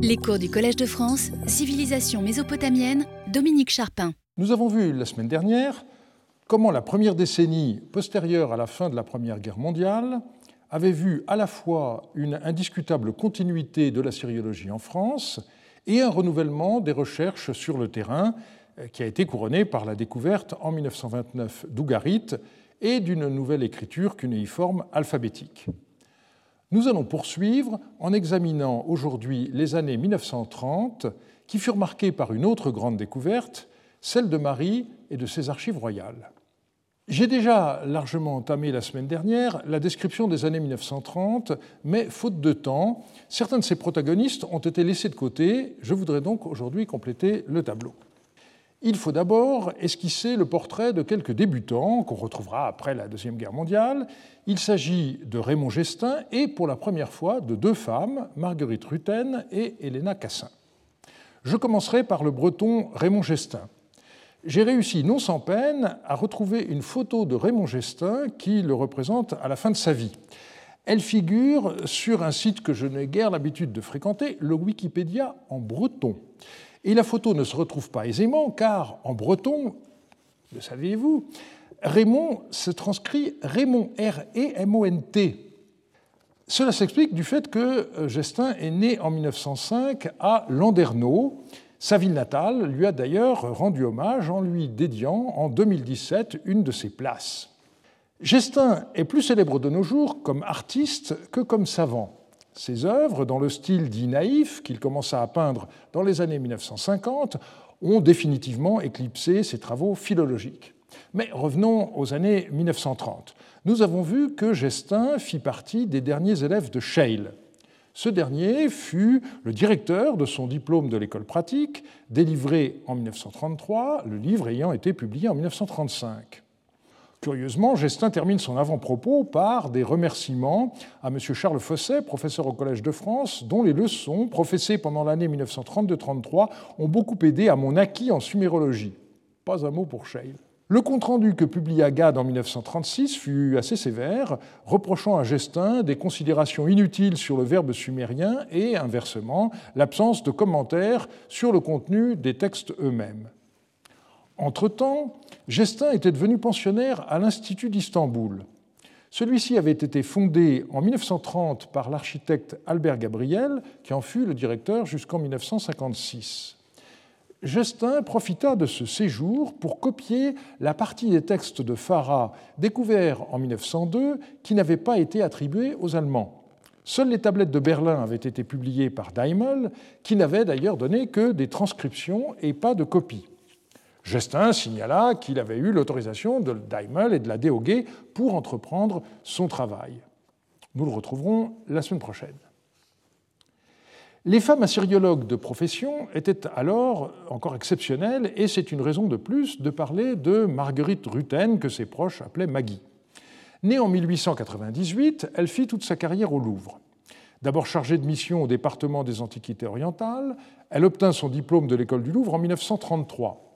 Les cours du Collège de France, Civilisation mésopotamienne, Dominique Charpin. Nous avons vu la semaine dernière comment la première décennie postérieure à la fin de la Première Guerre mondiale avait vu à la fois une indiscutable continuité de la syriologie en France et un renouvellement des recherches sur le terrain euh, qui a été couronné par la découverte en 1929 d'Ougarit et d'une nouvelle écriture cunéiforme alphabétique. Nous allons poursuivre en examinant aujourd'hui les années 1930 qui furent marquées par une autre grande découverte, celle de Marie et de ses archives royales. J'ai déjà largement entamé la semaine dernière la description des années 1930, mais faute de temps, certains de ces protagonistes ont été laissés de côté. Je voudrais donc aujourd'hui compléter le tableau. Il faut d'abord esquisser le portrait de quelques débutants qu'on retrouvera après la Deuxième Guerre mondiale. Il s'agit de Raymond Gestin et pour la première fois de deux femmes, Marguerite Rutten et Helena Cassin. Je commencerai par le breton Raymond Gestin j'ai réussi non sans peine à retrouver une photo de Raymond Gestin qui le représente à la fin de sa vie. Elle figure sur un site que je n'ai guère l'habitude de fréquenter, le Wikipédia en breton. Et la photo ne se retrouve pas aisément car en breton, le saviez-vous, Raymond se transcrit Raymond, R-E-M-O-N-T. Cela s'explique du fait que Gestin est né en 1905 à Landerneau, sa ville natale lui a d'ailleurs rendu hommage en lui dédiant en 2017 une de ses places. Gestin est plus célèbre de nos jours comme artiste que comme savant. Ses œuvres, dans le style dit naïf qu'il commença à peindre dans les années 1950, ont définitivement éclipsé ses travaux philologiques. Mais revenons aux années 1930. Nous avons vu que Gestin fit partie des derniers élèves de Scheele, ce dernier fut le directeur de son diplôme de l'école pratique, délivré en 1933, le livre ayant été publié en 1935. Curieusement, Gestin termine son avant-propos par des remerciements à M. Charles Fosset, professeur au Collège de France, dont les leçons, professées pendant l'année 1932-33, ont beaucoup aidé à mon acquis en sumérologie. Pas un mot pour Scheil. Le compte-rendu que publia Gad en 1936 fut assez sévère, reprochant à Gestin des considérations inutiles sur le verbe sumérien et, inversement, l'absence de commentaires sur le contenu des textes eux-mêmes. Entre-temps, Gestin était devenu pensionnaire à l'Institut d'Istanbul. Celui-ci avait été fondé en 1930 par l'architecte Albert Gabriel, qui en fut le directeur jusqu'en 1956. Justin profita de ce séjour pour copier la partie des textes de Farah découverts en 1902 qui n'avaient pas été attribués aux Allemands. Seules les tablettes de Berlin avaient été publiées par Daimel, qui n'avait d'ailleurs donné que des transcriptions et pas de copies. Justin signala qu'il avait eu l'autorisation de Daimel et de la DOG pour entreprendre son travail. Nous le retrouverons la semaine prochaine. Les femmes assyriologues de profession étaient alors encore exceptionnelles et c'est une raison de plus de parler de Marguerite Rutten que ses proches appelaient Maggie. Née en 1898, elle fit toute sa carrière au Louvre. D'abord chargée de mission au département des Antiquités orientales, elle obtint son diplôme de l'école du Louvre en 1933.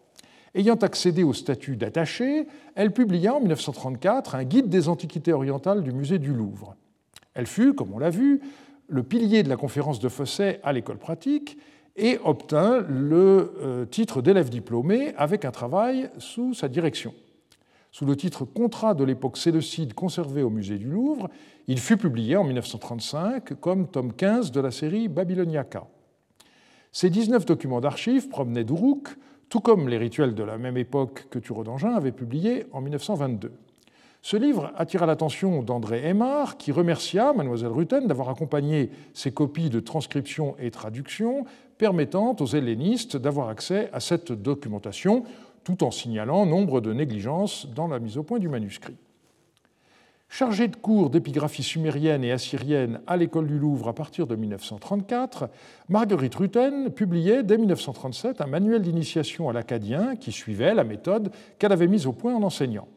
Ayant accédé au statut d'attachée, elle publia en 1934 un guide des Antiquités orientales du musée du Louvre. Elle fut, comme on l'a vu, le pilier de la conférence de Fosset à l'école pratique et obtint le euh, titre d'élève diplômé avec un travail sous sa direction. Sous le titre Contrat de l'époque séleucide conservé au musée du Louvre, il fut publié en 1935 comme tome 15 de la série Babyloniaca. Ces 19 documents d'archives provenaient d'Uruk, tout comme les rituels de la même époque que Thureau d'Angin avait publié en 1922. Ce livre attira l'attention d'André Aymar, qui remercia Mademoiselle Rutten d'avoir accompagné ses copies de transcription et traduction, permettant aux hellénistes d'avoir accès à cette documentation, tout en signalant nombre de négligences dans la mise au point du manuscrit. Chargée de cours d'épigraphie sumérienne et assyrienne à l'école du Louvre à partir de 1934, Marguerite Rutten publiait dès 1937 un manuel d'initiation à l'acadien qui suivait la méthode qu'elle avait mise au point en enseignant.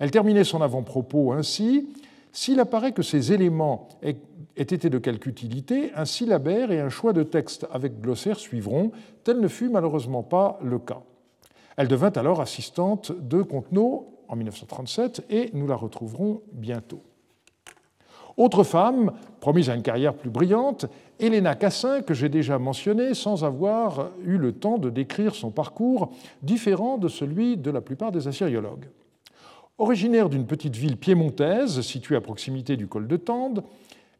Elle terminait son avant-propos ainsi S'il apparaît que ces éléments aient été de quelque utilité, un syllabaire et un choix de texte avec glossaire suivront. Tel ne fut malheureusement pas le cas. Elle devint alors assistante de Contenot en 1937 et nous la retrouverons bientôt. Autre femme, promise à une carrière plus brillante, Helena Cassin, que j'ai déjà mentionnée sans avoir eu le temps de décrire son parcours différent de celui de la plupart des assyriologues. Originaire d'une petite ville piémontaise située à proximité du col de Tende,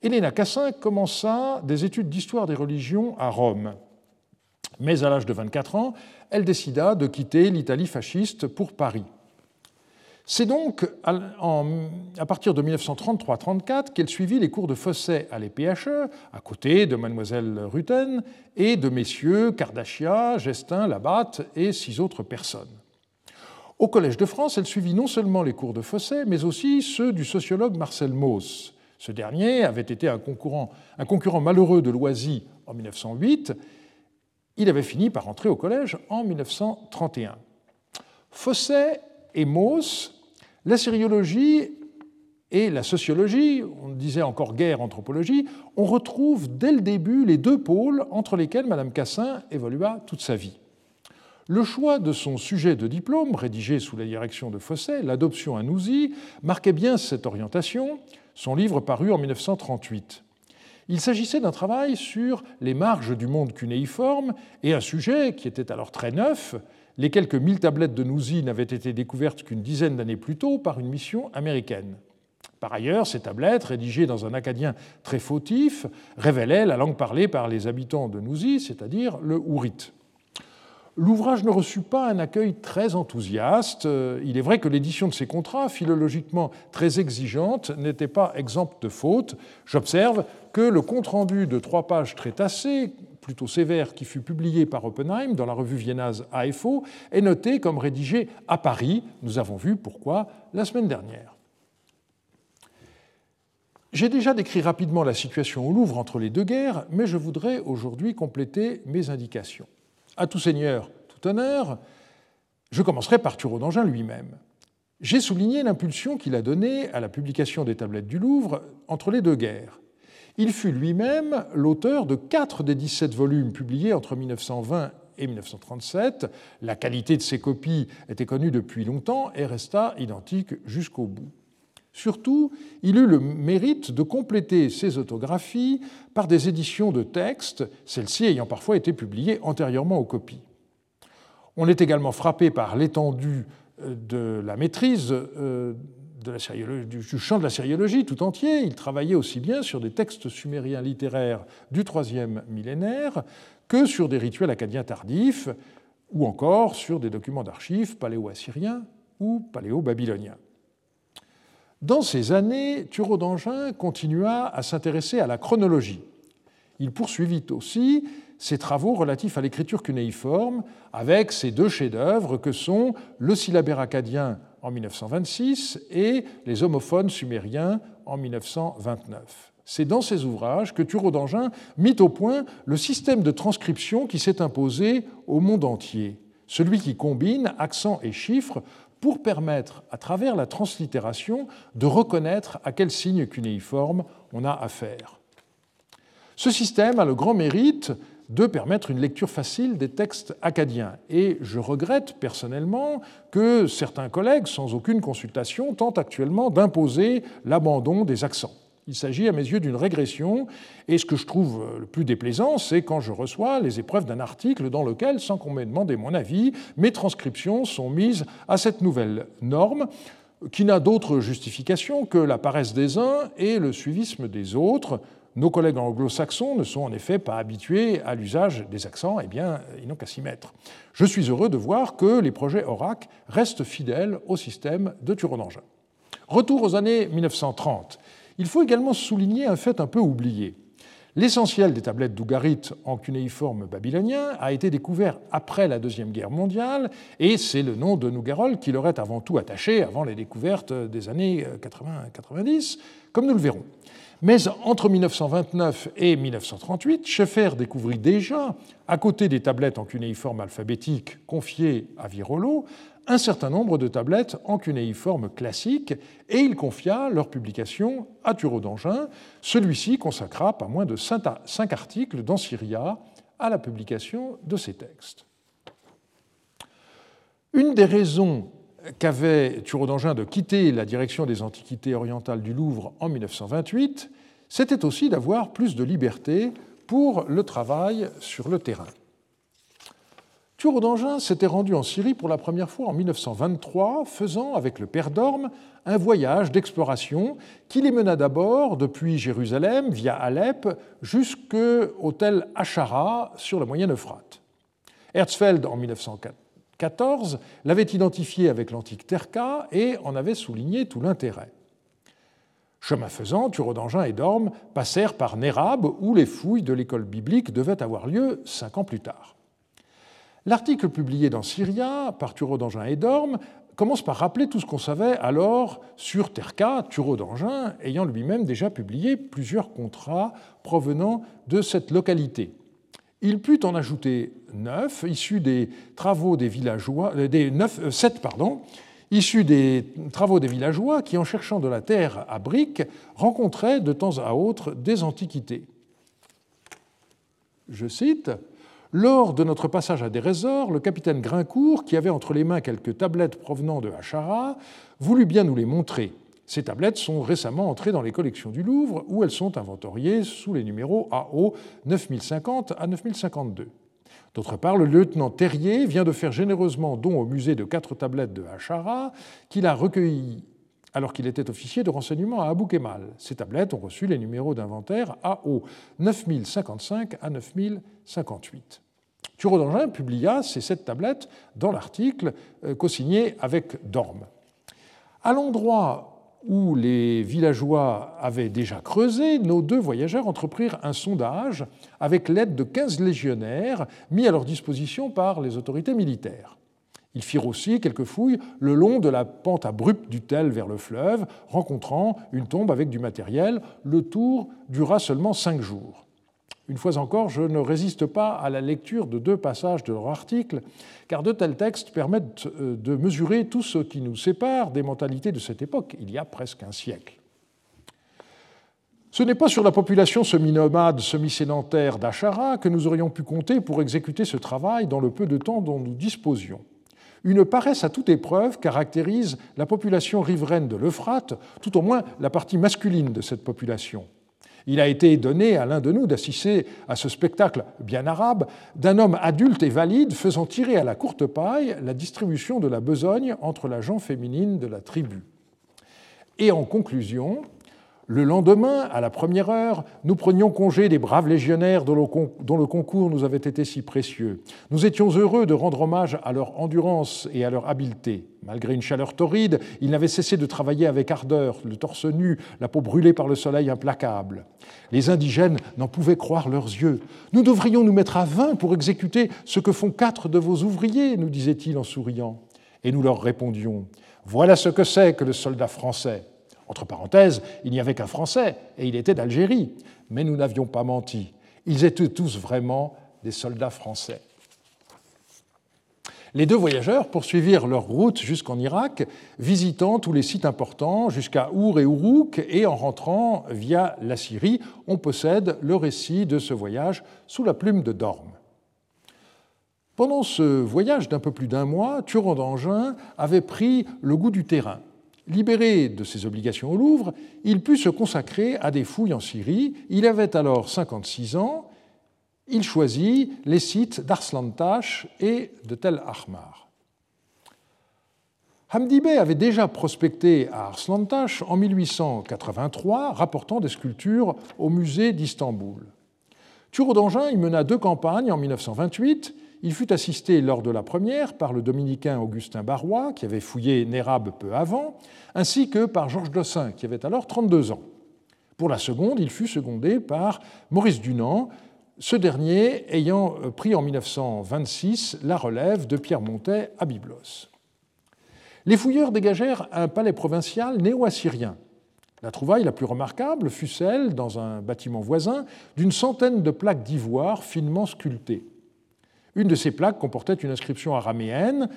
Helena Cassin commença des études d'histoire des religions à Rome. Mais à l'âge de 24 ans, elle décida de quitter l'Italie fasciste pour Paris. C'est donc à partir de 1933-34 qu'elle suivit les cours de Fosset à l'EPHE, à côté de mademoiselle Rutten et de messieurs Cardachia, Gestin, Labatte et six autres personnes. Au Collège de France, elle suivit non seulement les cours de Fosset, mais aussi ceux du sociologue Marcel Mauss. Ce dernier avait été un concurrent, un concurrent malheureux de Loisy en 1908. Il avait fini par entrer au collège en 1931. Fosset et Mauss la sériologie et la sociologie, on disait encore guerre anthropologie, on retrouve dès le début les deux pôles entre lesquels Madame Cassin évolua toute sa vie. Le choix de son sujet de diplôme, rédigé sous la direction de Fosset, L'adoption à Nouzy, marquait bien cette orientation, son livre paru en 1938. Il s'agissait d'un travail sur les marges du monde cunéiforme et un sujet qui était alors très neuf, les quelques mille tablettes de Nouzi n'avaient été découvertes qu'une dizaine d'années plus tôt par une mission américaine. Par ailleurs, ces tablettes, rédigées dans un acadien très fautif, révélaient la langue parlée par les habitants de Nouzi, c'est-à-dire le hourite. L'ouvrage ne reçut pas un accueil très enthousiaste. Il est vrai que l'édition de ces contrats, philologiquement très exigeante, n'était pas exempte de fautes. J'observe que le compte-rendu de trois pages très tassé, plutôt sévère qui fut publié par Oppenheim dans la revue viennoise AFO est noté comme rédigé à Paris. Nous avons vu pourquoi la semaine dernière. J'ai déjà décrit rapidement la situation au Louvre entre les deux guerres, mais je voudrais aujourd'hui compléter mes indications. À tout seigneur, tout honneur, je commencerai par Thureau d'Angin lui-même. J'ai souligné l'impulsion qu'il a donnée à la publication des tablettes du Louvre entre les deux guerres. Il fut lui-même l'auteur de quatre des 17 volumes publiés entre 1920 et 1937. La qualité de ses copies était connue depuis longtemps et resta identique jusqu'au bout. Surtout, il eut le mérite de compléter ses autographies par des éditions de textes, celles-ci ayant parfois été publiées antérieurement aux copies. On est également frappé par l'étendue euh, de la maîtrise du champ de la sériologie tout entier. Il travaillait aussi bien sur des textes sumériens littéraires du troisième millénaire que sur des rituels acadiens tardifs, ou encore sur des documents d'archives paléo-assyriens ou paléo-babyloniens. Dans ces années, Thureau d'Angin continua à s'intéresser à la chronologie. Il poursuivit aussi ses travaux relatifs à l'écriture cunéiforme avec ses deux chefs-d'œuvre que sont le syllabaire acadien en 1926 et les homophones sumériens en 1929. C'est dans ces ouvrages que Thureau d'Angin mit au point le système de transcription qui s'est imposé au monde entier, celui qui combine accents et chiffres pour permettre, à travers la translittération, de reconnaître à quel signe cunéiforme on a affaire. Ce système a le grand mérite de permettre une lecture facile des textes acadiens. Et je regrette personnellement que certains collègues, sans aucune consultation, tentent actuellement d'imposer l'abandon des accents. Il s'agit à mes yeux d'une régression, et ce que je trouve le plus déplaisant, c'est quand je reçois les épreuves d'un article dans lequel, sans qu'on m'ait demandé mon avis, mes transcriptions sont mises à cette nouvelle norme, qui n'a d'autre justification que la paresse des uns et le suivisme des autres, nos collègues anglo-saxons ne sont en effet pas habitués à l'usage des accents, eh bien, ils n'ont qu'à s'y mettre. Je suis heureux de voir que les projets ORAC restent fidèles au système de Turon-Angin. Retour aux années 1930. Il faut également souligner un fait un peu oublié. L'essentiel des tablettes d'Ougarit en cunéiforme babylonien a été découvert après la Deuxième Guerre mondiale, et c'est le nom de Nougarol qui leur est avant tout attaché avant les découvertes des années 80-90, comme nous le verrons. Mais entre 1929 et 1938, Schaeffer découvrit déjà, à côté des tablettes en cunéiforme alphabétique confiées à Virolo, un certain nombre de tablettes en cunéiforme classique, et il confia leur publication à Thureau d'Angin. Celui-ci consacra pas moins de cinq articles dans Syria à la publication de ces textes. Une des raisons qu'avait Thureau d'Angin de quitter la direction des antiquités orientales du Louvre en 1928, c'était aussi d'avoir plus de liberté pour le travail sur le terrain. Thureau s'était rendu en Syrie pour la première fois en 1923, faisant avec le père d'Orme un voyage d'exploration qui les mena d'abord depuis Jérusalem via Alep jusqu'au tel Achara sur la moyenne Euphrate. Herzfeld, en 1914, l'avait identifié avec l'antique Terka et en avait souligné tout l'intérêt. Chemin faisant, d'Angin et Dorme passèrent par Nérab, où les fouilles de l'école biblique devaient avoir lieu cinq ans plus tard. L'article publié dans Syria par d'Angin et Dorme commence par rappeler tout ce qu'on savait alors sur Terka, Thureau d'Angin ayant lui-même déjà publié plusieurs contrats provenant de cette localité. Il put en ajouter neuf, issus des travaux des villageois, euh, des neuf, euh, sept, pardon, issus des travaux des villageois qui, en cherchant de la terre à briques, rencontraient de temps à autre des antiquités. Je cite lors de notre passage à Dérésor, le capitaine Grincourt, qui avait entre les mains quelques tablettes provenant de Hachara, voulut bien nous les montrer. Ces tablettes sont récemment entrées dans les collections du Louvre, où elles sont inventoriées sous les numéros AO 9050 à 9052. D'autre part, le lieutenant Terrier vient de faire généreusement don au musée de quatre tablettes de Hachara, qu'il a recueillies alors qu'il était officier de renseignement à Abou Kemal. Ces tablettes ont reçu les numéros d'inventaire AO 9055 à 9058. Thureau d'Angin publia ces sept tablettes dans l'article euh, co-signé avec Dorme. À l'endroit où les villageois avaient déjà creusé, nos deux voyageurs entreprirent un sondage avec l'aide de 15 légionnaires mis à leur disposition par les autorités militaires. Ils firent aussi quelques fouilles le long de la pente abrupte du Tel vers le fleuve, rencontrant une tombe avec du matériel. Le tour dura seulement cinq jours. Une fois encore, je ne résiste pas à la lecture de deux passages de leur article, car de tels textes permettent euh, de mesurer tout ce qui nous sépare des mentalités de cette époque, il y a presque un siècle. Ce n'est pas sur la population semi-nomade, semi-sédentaire d'Achara que nous aurions pu compter pour exécuter ce travail dans le peu de temps dont nous disposions. Une paresse à toute épreuve caractérise la population riveraine de l'Euphrate, tout au moins la partie masculine de cette population. Il a été donné à l'un de nous d'assister à ce spectacle bien arabe d'un homme adulte et valide faisant tirer à la courte paille la distribution de la besogne entre la gent féminine de la tribu. Et en conclusion, le lendemain, à la première heure, nous prenions congé des braves légionnaires dont le concours nous avait été si précieux. Nous étions heureux de rendre hommage à leur endurance et à leur habileté. Malgré une chaleur torride, ils n'avaient cessé de travailler avec ardeur, le torse nu, la peau brûlée par le soleil implacable. Les indigènes n'en pouvaient croire leurs yeux. Nous devrions nous mettre à vingt pour exécuter ce que font quatre de vos ouvriers, nous disait-il en souriant. Et nous leur répondions Voilà ce que c'est que le soldat français. Entre parenthèses, il n'y avait qu'un Français, et il était d'Algérie. Mais nous n'avions pas menti. Ils étaient tous vraiment des soldats français. Les deux voyageurs poursuivirent leur route jusqu'en Irak, visitant tous les sites importants jusqu'à Our et Uruk, et en rentrant via la Syrie, on possède le récit de ce voyage sous la plume de Dorme. Pendant ce voyage d'un peu plus d'un mois, Turon d'Angin avait pris le goût du terrain. Libéré de ses obligations au Louvre, il put se consacrer à des fouilles en Syrie. Il avait alors 56 ans. Il choisit les sites d'Arslantash et de Tel Ahmar. Hamdi Bey avait déjà prospecté à Arslantash en 1883, rapportant des sculptures au musée d'Istanbul. Thureau d'Angin y mena deux campagnes en 1928 il fut assisté lors de la première par le dominicain Augustin Barrois, qui avait fouillé Nérab peu avant, ainsi que par Georges Dossin, qui avait alors 32 ans. Pour la seconde, il fut secondé par Maurice Dunant, ce dernier ayant pris en 1926 la relève de Pierre Montet à Byblos. Les fouilleurs dégagèrent un palais provincial néo-assyrien. La trouvaille la plus remarquable fut celle, dans un bâtiment voisin, d'une centaine de plaques d'ivoire finement sculptées. Une de ces plaques comportait une inscription araméenne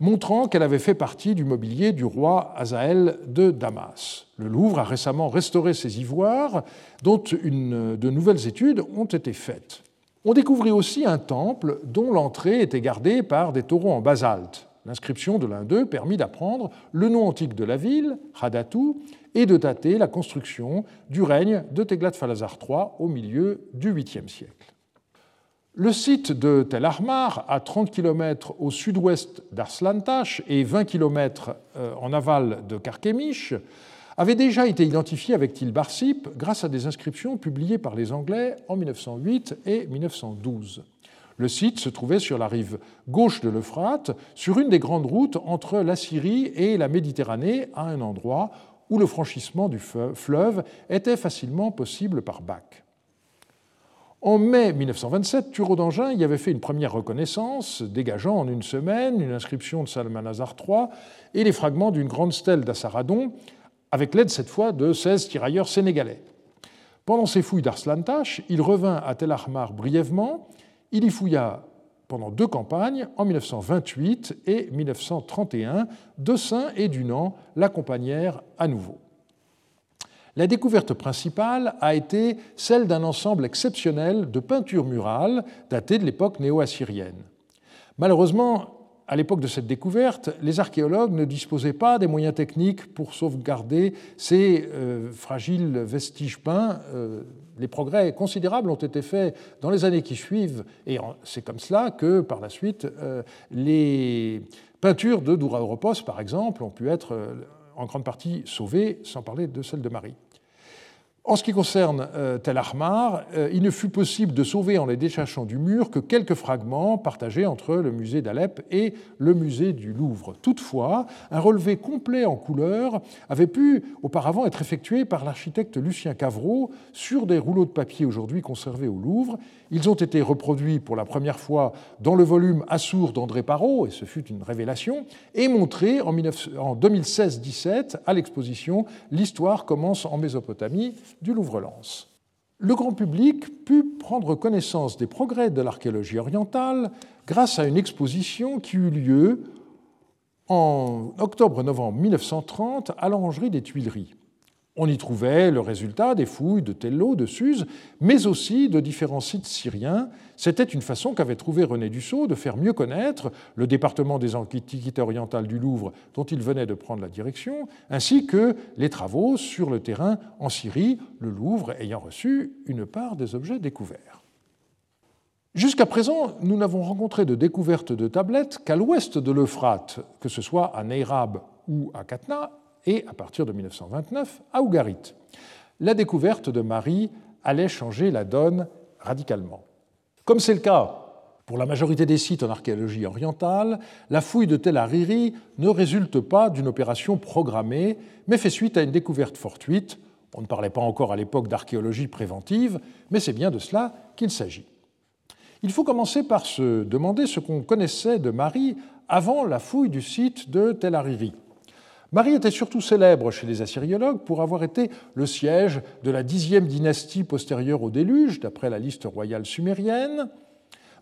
montrant qu'elle avait fait partie du mobilier du roi Azaël de Damas. Le Louvre a récemment restauré ces ivoires, dont de nouvelles études ont été faites. On découvrit aussi un temple dont l'entrée était gardée par des taureaux en basalte. L'inscription de l'un d'eux permit d'apprendre le nom antique de la ville, Hadatu, et de dater la construction du règne de Teglat-Phalazar III au milieu du 8e siècle. Le site de Tel Ahmar, à 30 km au sud-ouest d'Arslantash et 20 km euh, en aval de Karkemish, avait déjà été identifié avec Tilbarsip grâce à des inscriptions publiées par les Anglais en 1908 et 1912. Le site se trouvait sur la rive gauche de l'Euphrate, sur une des grandes routes entre la Syrie et la Méditerranée, à un endroit où le franchissement du fleuve était facilement possible par bac. En mai 1927, Thureau d'Angin y avait fait une première reconnaissance, dégageant en une semaine une inscription de Salmanazar III et les fragments d'une grande stèle d'Assaradon, avec l'aide cette fois de 16 tirailleurs sénégalais. Pendant ses fouilles d'Arslantash, il revint à Tel Ahmar brièvement. Il y fouilla pendant deux campagnes, en 1928 et 1931. Dessin et Dunant l'accompagnèrent à nouveau. La découverte principale a été celle d'un ensemble exceptionnel de peintures murales datées de l'époque néo-assyrienne. Malheureusement, à l'époque de cette découverte, les archéologues ne disposaient pas des moyens techniques pour sauvegarder ces euh, fragiles vestiges peints. Euh, les progrès considérables ont été faits dans les années qui suivent, et c'est comme cela que, par la suite, euh, les peintures de Doura Europos, par exemple, ont pu être en grande partie sauvées, sans parler de celles de Marie. En ce qui concerne euh, Tel Ahmar, euh, il ne fut possible de sauver en les déchachant du mur que quelques fragments partagés entre le musée d'Alep et le musée du Louvre. Toutefois, un relevé complet en couleur avait pu auparavant être effectué par l'architecte Lucien Cavreau sur des rouleaux de papier aujourd'hui conservés au Louvre. Ils ont été reproduits pour la première fois dans le volume Assour d'André Parot, et ce fut une révélation, et montrés en 2016-17 à l'exposition L'histoire commence en Mésopotamie du Louvre-Lens. Le grand public put prendre connaissance des progrès de l'archéologie orientale grâce à une exposition qui eut lieu en octobre-novembre 1930 à l'Orangerie des Tuileries. On y trouvait le résultat des fouilles de Tello, de Suse, mais aussi de différents sites syriens. C'était une façon qu'avait trouvé René Dussault de faire mieux connaître le département des antiquités orientales du Louvre dont il venait de prendre la direction, ainsi que les travaux sur le terrain en Syrie, le Louvre ayant reçu une part des objets découverts. Jusqu'à présent, nous n'avons rencontré de découvertes de tablettes qu'à l'ouest de l'Euphrate, que ce soit à Neyrab ou à Katna, et, à partir de 1929, à Ougarit. La découverte de Marie allait changer la donne radicalement. Comme c'est le cas pour la majorité des sites en archéologie orientale, la fouille de Tel Hariri ne résulte pas d'une opération programmée, mais fait suite à une découverte fortuite. On ne parlait pas encore à l'époque d'archéologie préventive, mais c'est bien de cela qu'il s'agit. Il faut commencer par se demander ce qu'on connaissait de Marie avant la fouille du site de Tel Hariri. Marie était surtout célèbre chez les assyriologues pour avoir été le siège de la dixième dynastie postérieure au déluge, d'après la liste royale sumérienne.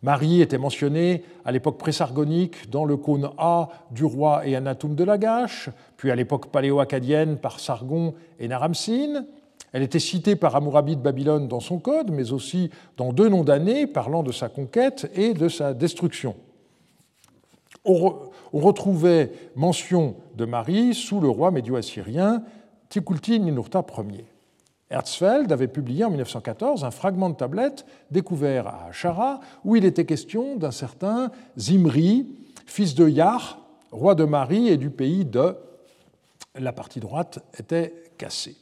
Marie était mentionnée à l'époque présargonique dans le cône A du roi et Anatum de Lagash, puis à l'époque paléo-acadienne par Sargon et Naramsin. Elle était citée par Hammurabi de Babylone dans son code, mais aussi dans deux noms d'années parlant de sa conquête et de sa destruction on retrouvait mention de Marie sous le roi médio-assyrien Tikulti Ninurta Ier. Herzfeld avait publié en 1914 un fragment de tablette découvert à Achara où il était question d'un certain Zimri, fils de Yah, roi de Marie et du pays de. La partie droite était cassée.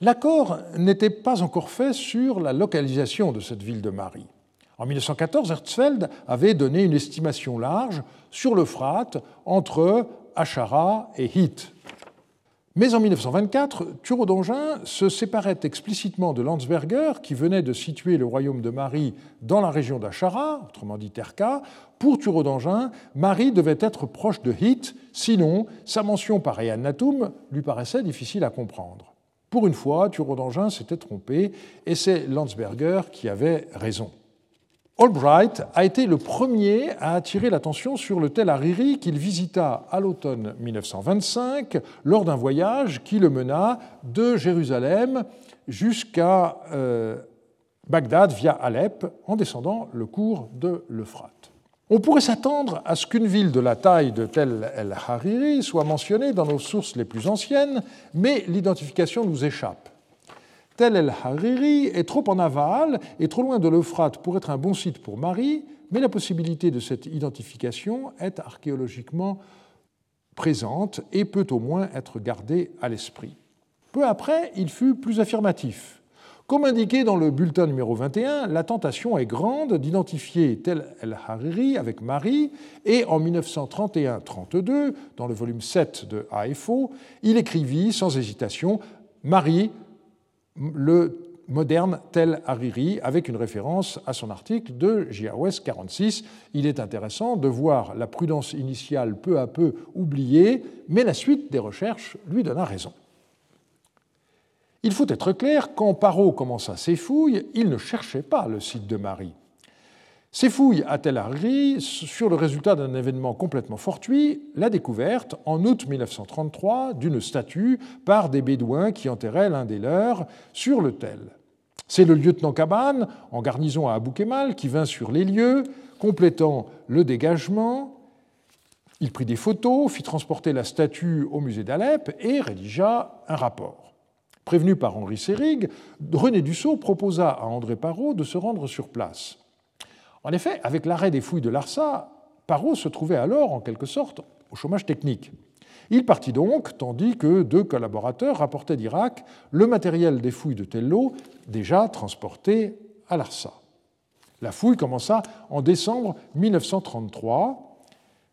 L'accord n'était pas encore fait sur la localisation de cette ville de Marie. En 1914, Herzfeld avait donné une estimation large sur l'Euphrate entre Achara et Hit. Mais en 1924, Thureau d'Angin se séparait explicitement de Landsberger, qui venait de situer le royaume de Marie dans la région d'Achara, autrement dit Terka. Pour Thureau d'Angin, Marie devait être proche de Hit, sinon sa mention par Natum lui paraissait difficile à comprendre. Pour une fois, Thureau d'Angin s'était trompé, et c'est Landsberger qui avait raison. Albright a été le premier à attirer l'attention sur le Tel Hariri qu'il visita à l'automne 1925 lors d'un voyage qui le mena de Jérusalem jusqu'à euh, Bagdad via Alep en descendant le cours de l'Euphrate. On pourrait s'attendre à ce qu'une ville de la taille de Tel el-Hariri soit mentionnée dans nos sources les plus anciennes, mais l'identification nous échappe. Tel el-Hariri est trop en aval et trop loin de l'Euphrate pour être un bon site pour Marie, mais la possibilité de cette identification est archéologiquement présente et peut au moins être gardée à l'esprit. Peu après, il fut plus affirmatif. Comme indiqué dans le bulletin numéro 21, la tentation est grande d'identifier Tel el-Hariri avec Marie, et en 1931-32, dans le volume 7 de AFO, il écrivit sans hésitation Marie, le moderne Tel Hariri, avec une référence à son article de JAOS 46. Il est intéressant de voir la prudence initiale peu à peu oubliée, mais la suite des recherches lui donna raison. Il faut être clair, quand Parot commença ses fouilles, il ne cherchait pas le site de Marie. Ses fouilles à Tel Hariri sur le résultat d'un événement complètement fortuit, la découverte, en août 1933, d'une statue par des Bédouins qui enterraient l'un des leurs sur le tel. C'est le lieutenant Cabane, en garnison à Abou Kemal, qui vint sur les lieux, complétant le dégagement. Il prit des photos, fit transporter la statue au musée d'Alep et rédigea un rapport. Prévenu par Henri Sérig, René Dussault proposa à André Parot de se rendre sur place. En effet, avec l'arrêt des fouilles de l'Arsa, Parot se trouvait alors en quelque sorte au chômage technique. Il partit donc, tandis que deux collaborateurs rapportaient d'Irak le matériel des fouilles de Tello déjà transporté à l'Arsa. La fouille commença en décembre 1933.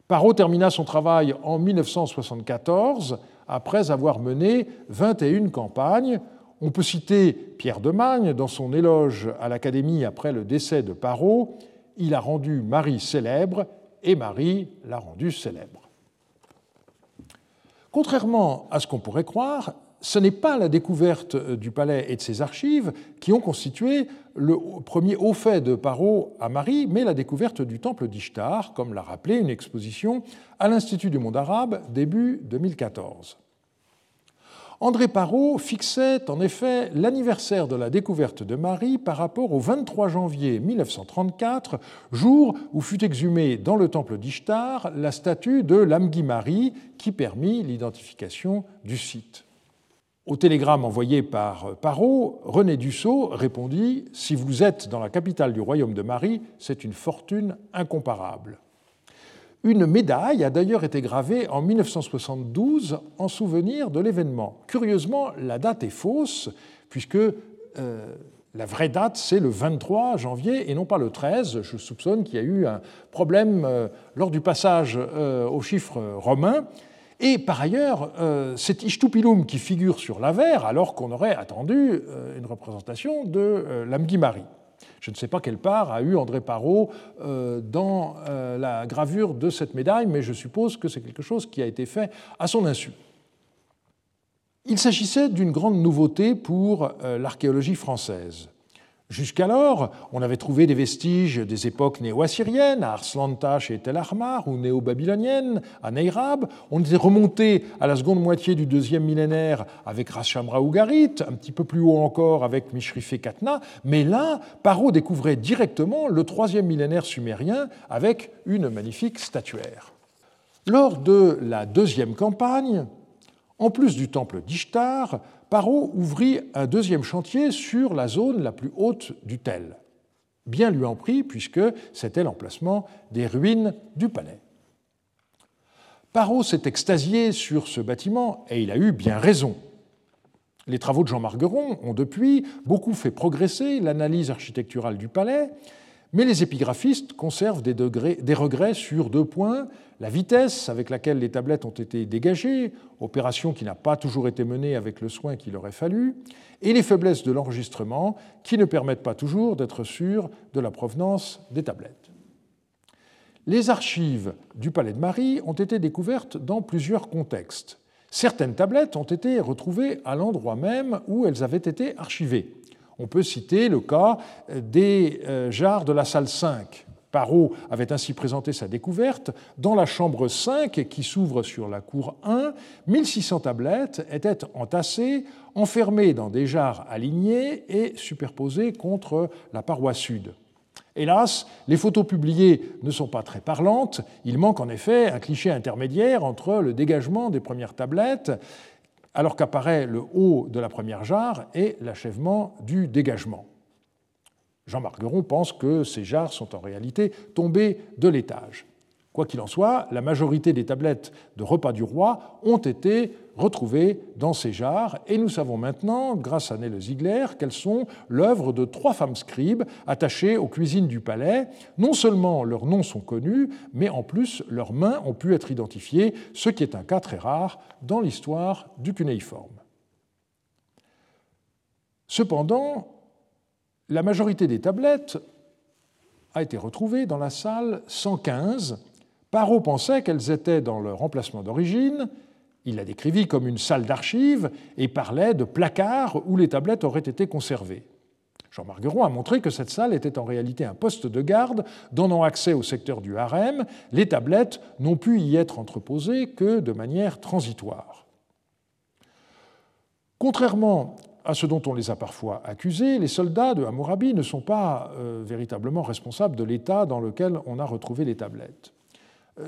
Parot termina son travail en 1974 après avoir mené 21 campagnes. On peut citer Pierre de Magne dans son éloge à l'Académie après le décès de Parot. Il a rendu Marie célèbre et Marie l'a rendue célèbre. Contrairement à ce qu'on pourrait croire, ce n'est pas la découverte du palais et de ses archives qui ont constitué le premier haut fait de Parot à Marie, mais la découverte du temple d'Ishtar, comme l'a rappelé une exposition à l'Institut du monde arabe début 2014. André Parot fixait en effet l'anniversaire de la découverte de Marie par rapport au 23 janvier 1934, jour où fut exhumée dans le temple d'Ishtar la statue de l'Amghi Marie qui permit l'identification du site. Au télégramme envoyé par Parot, René Dussault répondit Si vous êtes dans la capitale du royaume de Marie, c'est une fortune incomparable. Une médaille a d'ailleurs été gravée en 1972 en souvenir de l'événement. Curieusement, la date est fausse, puisque euh, la vraie date, c'est le 23 janvier et non pas le 13. Je soupçonne qu'il y a eu un problème euh, lors du passage euh, aux chiffres romains. Et par ailleurs, euh, c'est Ishtupilum qui figure sur l'avers, alors qu'on aurait attendu une représentation de l'Amghi-Marie. Je ne sais pas quelle part a eu André Parot dans la gravure de cette médaille, mais je suppose que c'est quelque chose qui a été fait à son insu. Il s'agissait d'une grande nouveauté pour l'archéologie française. Jusqu'alors, on avait trouvé des vestiges des époques néo-assyriennes, à Arslantash et Tel Armar, ou néo-babyloniennes, à Neyrab. On était remonté à la seconde moitié du deuxième millénaire avec Rashamra Ougarit, un petit peu plus haut encore avec Mishrifé Katna. Mais là, Paro découvrait directement le troisième millénaire sumérien avec une magnifique statuaire. Lors de la deuxième campagne, en plus du temple d'Ishtar, Parot ouvrit un deuxième chantier sur la zone la plus haute du Tel. Bien lui en prit, puisque c'était l'emplacement des ruines du palais. Parot s'est extasié sur ce bâtiment, et il a eu bien raison. Les travaux de Jean Margueron ont depuis beaucoup fait progresser l'analyse architecturale du palais, mais les épigraphistes conservent des, regrets sur deux points. La vitesse avec laquelle les tablettes ont été dégagées, opération qui n'a pas toujours été menée avec le soin qu'il aurait fallu, et les faiblesses de l'enregistrement qui ne permettent pas toujours d'être sûr de la provenance des tablettes. Les archives du Palais de Marie ont été découvertes dans plusieurs contextes. Certaines tablettes ont été retrouvées à l'endroit même où elles avaient été archivées. On peut citer le cas des euh, jarres de la salle 5. Parot avait ainsi présenté sa découverte. Dans la chambre 5, qui s'ouvre sur la cour 1, 1600 tablettes étaient entassées, enfermées dans des jarres alignées et superposées contre la paroi sud. Hélas, les photos publiées ne sont pas très parlantes. Il manque en effet un cliché intermédiaire entre le dégagement des premières tablettes, alors qu'apparaît le haut de la première jarre, et l'achèvement du dégagement. Jean Margueron pense que ces jarres sont en réalité tombées de l'étage. Quoi qu'il en soit, la majorité des tablettes de repas du roi ont été retrouvées dans ces jarres, et nous savons maintenant, grâce à Nelle Ziegler, qu'elles sont l'œuvre de trois femmes scribes attachées aux cuisines du palais. Non seulement leurs noms sont connus, mais en plus leurs mains ont pu être identifiées, ce qui est un cas très rare dans l'histoire du cunéiforme. Cependant, la majorité des tablettes a été retrouvée dans la salle 115 Parot pensait qu'elles étaient dans leur emplacement d'origine. Il la décrivit comme une salle d'archives et parlait de placards où les tablettes auraient été conservées. Jean Margueron a montré que cette salle était en réalité un poste de garde donnant accès au secteur du harem. Les tablettes n'ont pu y être entreposées que de manière transitoire. Contrairement à ce dont on les a parfois accusés, les soldats de Hammurabi ne sont pas euh, véritablement responsables de l'état dans lequel on a retrouvé les tablettes.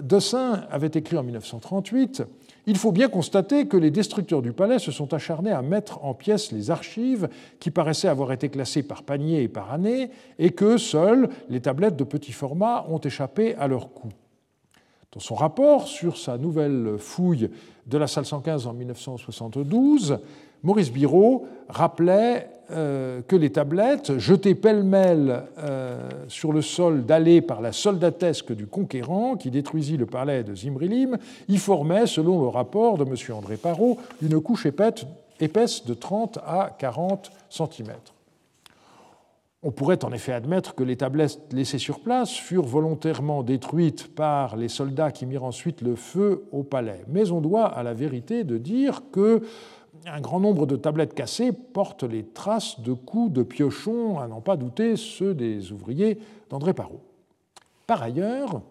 Dessin avait écrit en 1938 Il faut bien constater que les destructeurs du palais se sont acharnés à mettre en pièces les archives qui paraissaient avoir été classées par panier et par année, et que seules les tablettes de petit format ont échappé à leur coup. Dans son rapport sur sa nouvelle fouille de la salle 115 en 1972, Maurice Biraud rappelait euh, que les tablettes, jetées pêle-mêle euh, sur le sol dallé par la soldatesque du conquérant qui détruisit le palais de Zimrilim, y formaient, selon le rapport de M. André Parot, une couche épaisse de 30 à 40 cm. On pourrait en effet admettre que les tablettes laissées sur place furent volontairement détruites par les soldats qui mirent ensuite le feu au palais. Mais on doit à la vérité de dire que un grand nombre de tablettes cassées portent les traces de coups de piochons, à n'en pas douter ceux des ouvriers d'André Parot. Par ailleurs,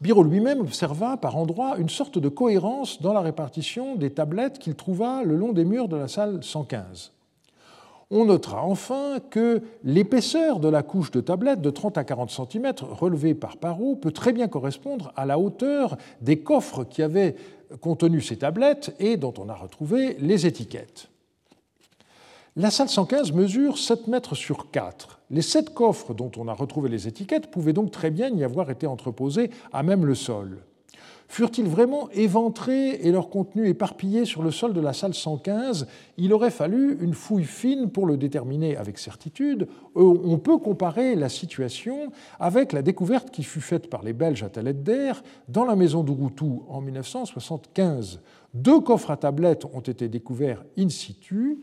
Biro lui-même observa par endroits une sorte de cohérence dans la répartition des tablettes qu'il trouva le long des murs de la salle 115. On notera enfin que l'épaisseur de la couche de tablettes de 30 à 40 cm relevée par Parot peut très bien correspondre à la hauteur des coffres qui avaient contenu ces tablettes et dont on a retrouvé les étiquettes. La salle 115 mesure 7 mètres sur 4. Les sept coffres dont on a retrouvé les étiquettes pouvaient donc très bien y avoir été entreposés à même le sol. Furent-ils vraiment éventrés et leur contenu éparpillé sur le sol de la salle 115 Il aurait fallu une fouille fine pour le déterminer avec certitude. Euh, on peut comparer la situation avec la découverte qui fut faite par les Belges à Taletder dans la maison d'Urutu en 1975. Deux coffres à tablettes ont été découverts in situ,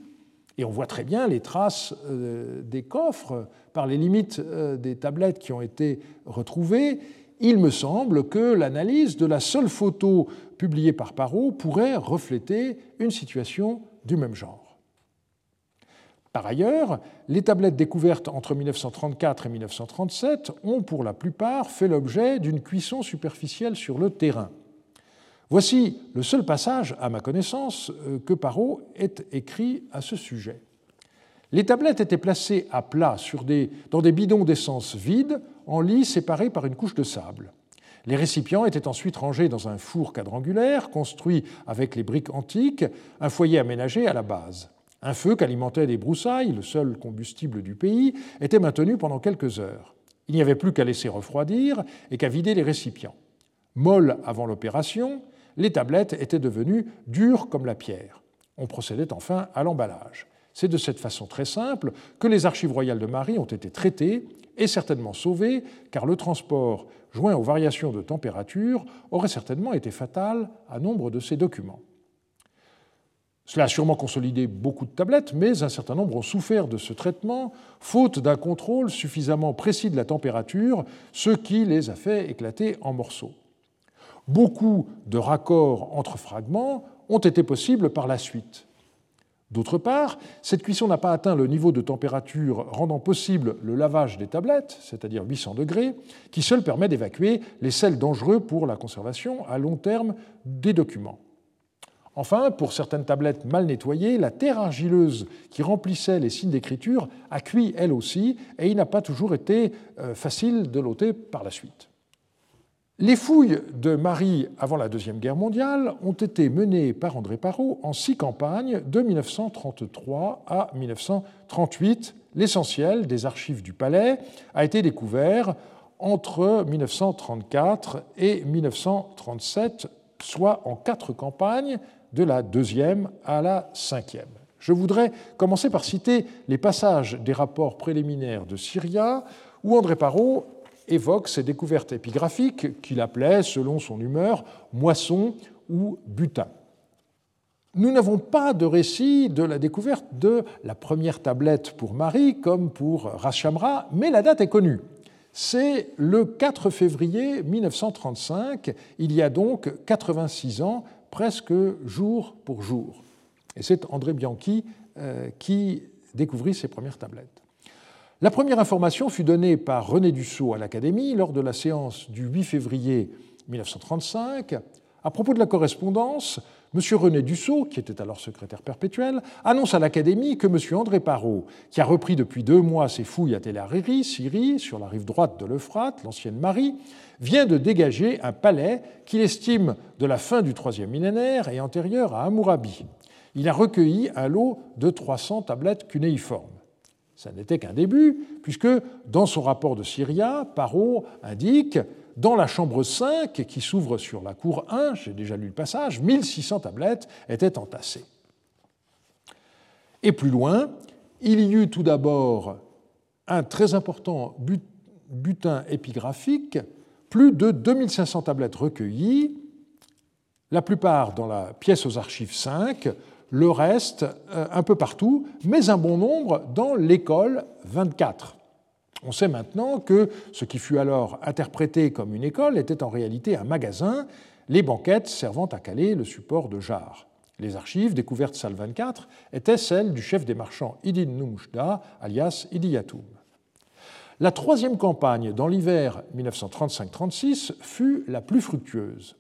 et on voit très bien les traces euh, des coffres par les limites euh, des tablettes qui ont été retrouvées il me semble que l'analyse de la seule photo publiée par Parot pourrait refléter une situation du même genre. Par ailleurs, les tablettes découvertes entre 1934 et 1937 ont pour la plupart fait l'objet d'une cuisson superficielle sur le terrain. Voici le seul passage, à ma connaissance, euh, que Parot ait écrit à ce sujet. Les tablettes étaient placées à plat sur des, dans des bidons d'essence vides, en lit séparés par une couche de sable. Les récipients étaient ensuite rangés dans un four quadrangulaire construit avec les briques antiques, un foyer aménagé à la base. Un feu qu'alimentaient des broussailles, le seul combustible du pays, était maintenu pendant quelques heures. Il n'y avait plus qu'à laisser refroidir et qu'à vider les récipients. Molles avant l'opération, les tablettes étaient devenues dures comme la pierre. On procédait enfin à l'emballage. C'est de cette façon très simple que les archives royales de Marie ont été traitées et certainement sauvées, car le transport, joint aux variations de température, aurait certainement été fatal à nombre de ces documents. Cela a sûrement consolidé beaucoup de tablettes, mais un certain nombre ont souffert de ce traitement, faute d'un contrôle suffisamment précis de la température, ce qui les a fait éclater en morceaux. Beaucoup de raccords entre fragments ont été possibles par la suite. D'autre part, cette cuisson n'a pas atteint le niveau de température rendant possible le lavage des tablettes, c'est-à-dire 800 degrés, qui seul permet d'évacuer les sels dangereux pour la conservation à long terme des documents. Enfin, pour certaines tablettes mal nettoyées, la terre argileuse qui remplissait les signes d'écriture a cuit elle aussi, et il n'a pas toujours été euh, facile de l'ôter par la suite. Les fouilles de Marie avant la Deuxième Guerre mondiale ont été menées par André Parot en six campagnes de 1933 à 1938. L'essentiel des archives du palais a été découvert entre 1934 et 1937, soit en quatre campagnes, de la deuxième à la cinquième. Je voudrais commencer par citer les passages des rapports préliminaires de Syria, où André Parot évoque ses découvertes épigraphiques qu'il appelait, selon son humeur, moisson ou butin. Nous n'avons pas de récit de la découverte de la première tablette pour Marie comme pour Rashamra, mais la date est connue. C'est le 4 février 1935, il y a donc 86 ans, presque jour pour jour. Et c'est André Bianchi euh, qui découvrit ces premières tablettes. La première information fut donnée par René Dussault à l'Académie lors de la séance du 8 février 1935. À propos de la correspondance, M. René Dussault, qui était alors secrétaire perpétuel, annonce à l'Académie que M. André Parot, qui a repris depuis deux mois ses fouilles à Tel Syrie, sur la rive droite de l'Euphrate, l'ancienne Marie, vient de dégager un palais qu'il estime de la fin du troisième millénaire et antérieur à Hammurabi. Il a recueilli un lot de 300 tablettes cunéiformes. Ça n'était qu'un début, puisque dans son rapport de Syria, Parot indique dans la chambre 5, qui s'ouvre sur la cour 1, j'ai déjà lu le passage, 1600 tablettes étaient entassées. Et plus loin, il y eut tout d'abord un très important butin épigraphique plus de 2500 tablettes recueillies, la plupart dans la pièce aux archives 5, le reste euh, un peu partout, mais un bon nombre dans l'école 24. On sait maintenant que ce qui fut alors interprété comme une école était en réalité un magasin, les banquettes servant à caler le support de jarre. Les archives découvertes salle 24 étaient celles du chef des marchands Idin Numshda, alias Idiyatoum. La troisième campagne, dans l'hiver 1935-36, fut la plus fructueuse.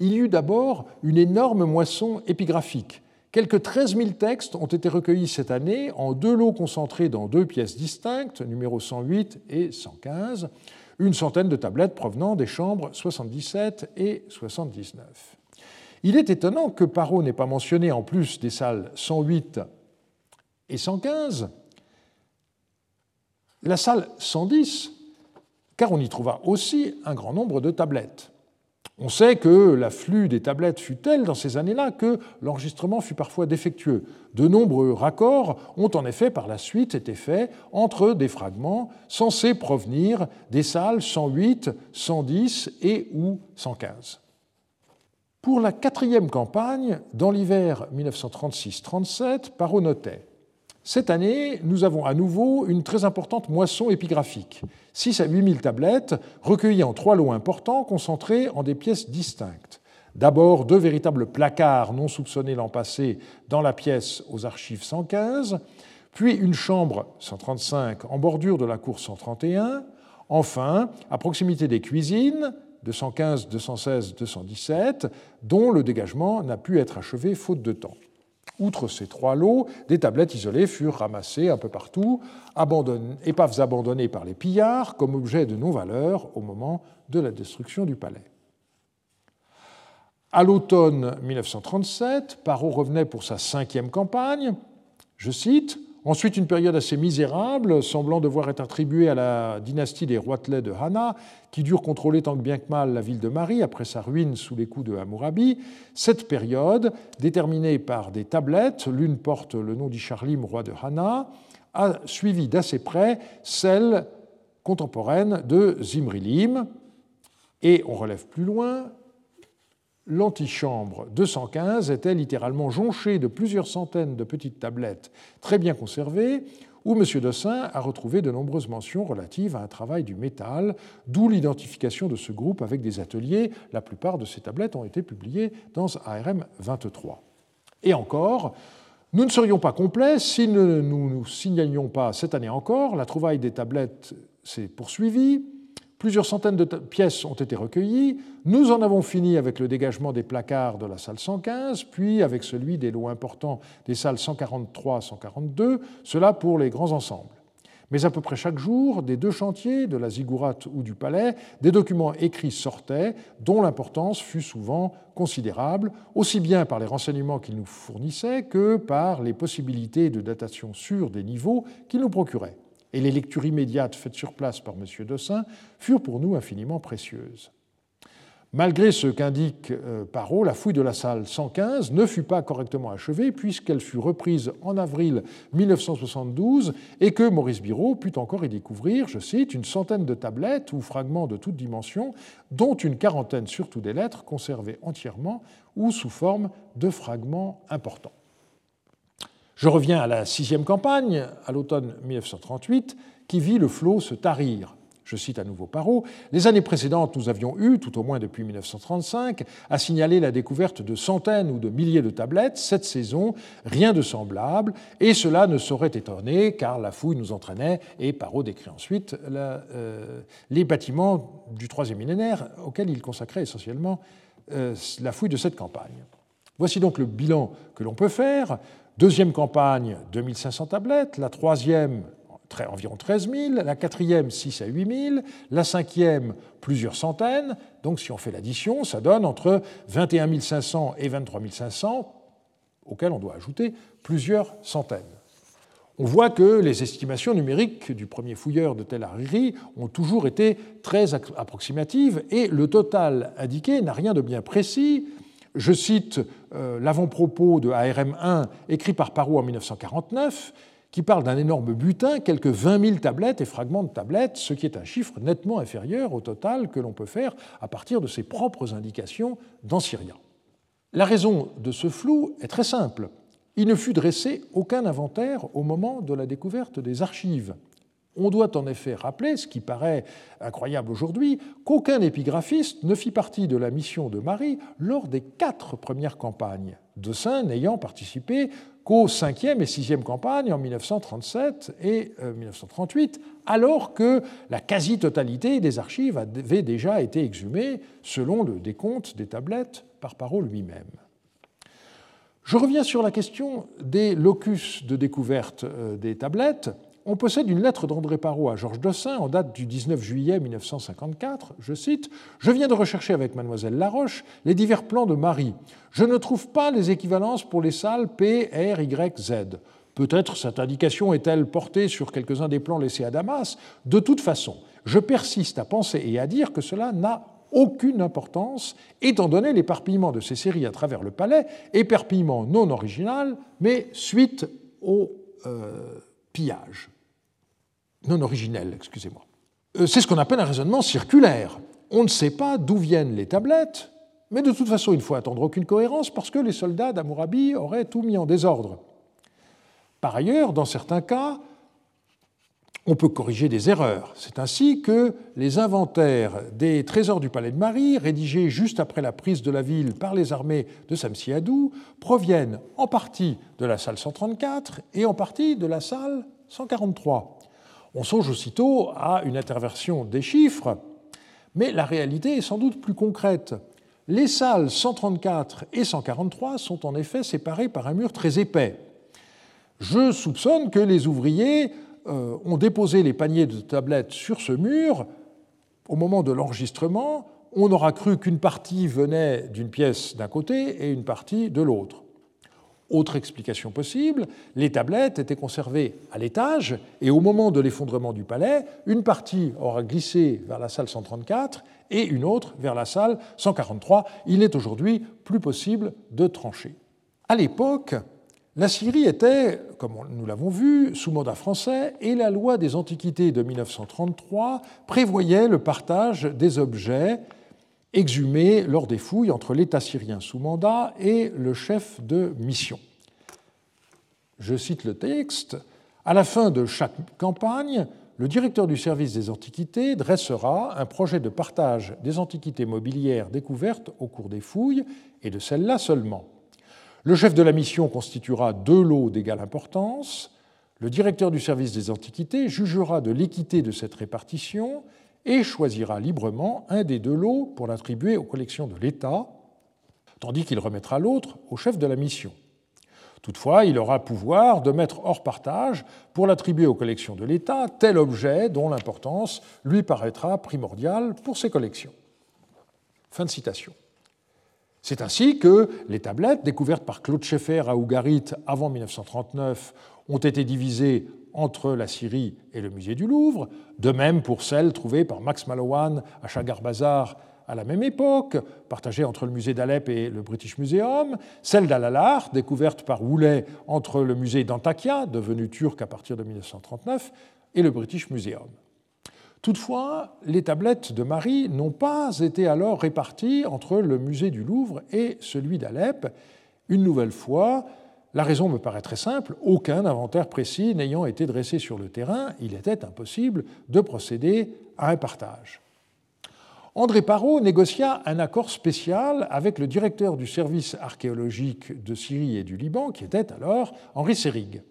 Il y eut d'abord une énorme moisson épigraphique. Quelques 13 000 textes ont été recueillis cette année en deux lots concentrés dans deux pièces distinctes, numéros 108 et 115, une centaine de tablettes provenant des chambres 77 et 79. Il est étonnant que Parot n'ait pas mentionné, en plus des salles 108 et 115, la salle 110, car on y trouva aussi un grand nombre de tablettes. On sait que l'afflux des tablettes fut tel dans ces années-là que l'enregistrement fut parfois défectueux. De nombreux raccords ont en effet par la suite été faits entre des fragments censés provenir des salles 108, 110 et ou 115. Pour la quatrième campagne, dans l'hiver 1936-37, Parot notait cette année, nous avons à nouveau une très importante moisson épigraphique. 6 à 8 000 tablettes recueillies en trois lots importants concentrés en des pièces distinctes. D'abord, deux véritables placards non soupçonnés l'an passé dans la pièce aux archives 115, puis une chambre 135 en bordure de la cour 131, enfin, à proximité des cuisines, 215, 216, 217, dont le dégagement n'a pu être achevé faute de temps. Outre ces trois lots, des tablettes isolées furent ramassées un peu partout, épaves abandonnées par les pillards comme objets de non-valeur au moment de la destruction du palais. À l'automne 1937, Parot revenait pour sa cinquième campagne. Je cite Ensuite, une période assez misérable, semblant devoir être attribuée à la dynastie des Roitelets de Hana, qui dure contrôler tant que bien que mal la ville de Marie après sa ruine sous les coups de Hammurabi. Cette période, déterminée par des tablettes, l'une porte le nom d'Isharlim, roi de Hana, a suivi d'assez près celle contemporaine de Zimrilim. Et on relève plus loin, L'antichambre 215 était littéralement jonchée de plusieurs centaines de petites tablettes très bien conservées, où M. Dossin a retrouvé de nombreuses mentions relatives à un travail du métal, d'où l'identification de ce groupe avec des ateliers. La plupart de ces tablettes ont été publiées dans ARM 23. Et encore, nous ne serions pas complets si nous ne nous signalions pas cette année encore. La trouvaille des tablettes s'est poursuivie, Plusieurs centaines de pièces ont été recueillies. Nous en avons fini avec le dégagement des placards de la salle 115, puis avec celui des lots importants des salles 143-142, cela pour les grands ensembles. Mais à peu près chaque jour, des deux chantiers, de la ziggourate ou du palais, des documents écrits sortaient, dont l'importance fut souvent considérable, aussi bien par les renseignements qu'ils nous fournissaient que par les possibilités de datation sûre des niveaux qu'ils nous procuraient et les lectures immédiates faites sur place par M. Dossin furent pour nous infiniment précieuses. Malgré ce qu'indique euh, Parot, la fouille de la salle 115 ne fut pas correctement achevée puisqu'elle fut reprise en avril 1972 et que Maurice Biraud put encore y découvrir, je cite, une centaine de tablettes ou fragments de toutes dimensions, dont une quarantaine surtout des lettres conservées entièrement ou sous forme de fragments importants. Je reviens à la sixième campagne, à l'automne 1938, qui vit le flot se tarir. Je cite à nouveau Parot. Les années précédentes, nous avions eu, tout au moins depuis 1935, à signaler la découverte de centaines ou de milliers de tablettes. Cette saison, rien de semblable, et cela ne saurait étonner, car la fouille nous entraînait, et Parot décrit ensuite euh, les bâtiments du troisième millénaire auxquels il consacrait essentiellement euh, la fouille de cette campagne. Voici donc le bilan que l'on peut faire. Deuxième campagne, 2500 tablettes. La troisième, environ 13 000. La quatrième, 6 à 8 000. La cinquième, plusieurs centaines. Donc si on fait l'addition, ça donne entre 21 500 et 23 500, auxquels on doit ajouter plusieurs centaines. On voit que les estimations numériques du premier fouilleur de Tel Hariri ont toujours été très approximatives et le total indiqué n'a rien de bien précis je cite euh, l'avant-propos de ARM1 écrit par Parot en 1949, qui parle d'un énorme butin, quelques 20 000 tablettes et fragments de tablettes, ce qui est un chiffre nettement inférieur au total que l'on peut faire à partir de ses propres indications dans Syria. La raison de ce flou est très simple. Il ne fut dressé aucun inventaire au moment de la découverte des archives. On doit en effet rappeler, ce qui paraît incroyable aujourd'hui, qu'aucun épigraphiste ne fit partie de la mission de Marie lors des quatre premières campagnes, de Saint n'ayant participé qu'aux cinquième et sixième campagnes en 1937 et 1938, euh, alors que la quasi-totalité des archives avait déjà été exhumée selon le décompte des tablettes par Parole lui-même. Je reviens sur la question des locus de découverte euh, des tablettes on possède une lettre d'André Parot à Georges Dossin en date du 19 juillet 1954. Je cite Je viens de rechercher avec mademoiselle Laroche les divers plans de Marie. Je ne trouve pas les équivalences pour les salles P, R, Y, Z. Peut-être cette indication est-elle portée sur quelques-uns des plans laissés à Damas. De toute façon, je persiste à penser et à dire que cela n'a aucune importance, étant donné l'éparpillement de ces séries à travers le palais, éparpillement non original, mais suite au euh, pillage non originel, excusez-moi. Euh, c'est ce qu'on appelle un raisonnement circulaire. On ne sait pas d'où viennent les tablettes, mais de toute façon, il ne faut attendre aucune cohérence parce que les soldats d'Amourabi auraient tout mis en désordre. Par ailleurs, dans certains cas, on peut corriger des erreurs. C'est ainsi que les inventaires des trésors du palais de Marie, rédigés juste après la prise de la ville par les armées de Samsiadou, proviennent en partie de la salle 134 et en partie de la salle 143. On songe aussitôt à une interversion des chiffres, mais la réalité est sans doute plus concrète. Les salles 134 et 143 sont en effet séparées par un mur très épais. Je soupçonne que les ouvriers euh, ont déposé les paniers de tablettes sur ce mur au moment de l'enregistrement. On aura cru qu'une partie venait d'une pièce d'un côté et une partie de l'autre. Autre explication possible, les tablettes étaient conservées à l'étage et au moment de l'effondrement du palais, une partie aura glissé vers la salle 134 et une autre vers la salle 143. Il n'est aujourd'hui plus possible de trancher. À l'époque, la Syrie était, comme nous l'avons vu, sous mandat français et la loi des Antiquités de 1933 prévoyait le partage des objets exhumés lors des fouilles entre l'État syrien sous mandat et le chef de mission. Je cite le texte. À la fin de chaque campagne, le directeur du service des antiquités dressera un projet de partage des antiquités mobilières découvertes au cours des fouilles et de celles-là seulement. Le chef de la mission constituera deux lots d'égale importance. Le directeur du service des antiquités jugera de l'équité de cette répartition et choisira librement un des deux lots pour l'attribuer aux collections de l'État, tandis qu'il remettra l'autre au chef de la mission. Toutefois, il aura pouvoir de mettre hors partage, pour l'attribuer aux collections de l'État, tel objet dont l'importance lui paraîtra primordiale pour ses collections. Fin de citation. C'est ainsi que les tablettes découvertes par Claude Schaeffer à Ougarit avant 1939 ont été divisées entre la Syrie et le musée du Louvre, de même pour celles trouvées par Max Mallowan à Chagar Bazar à la même époque, partagée entre le musée d'Alep et le British Museum, celle d'Alalar, découverte par Woolley entre le musée d'Antakya, devenu turc à partir de 1939, et le British Museum. Toutefois, les tablettes de Marie n'ont pas été alors réparties entre le musée du Louvre et celui d'Alep. Une nouvelle fois, la raison me paraît très simple, aucun inventaire précis n'ayant été dressé sur le terrain, il était impossible de procéder à un partage. André Parot négocia un accord spécial avec le directeur du service archéologique de Syrie et du Liban, qui était alors Henri Sérig.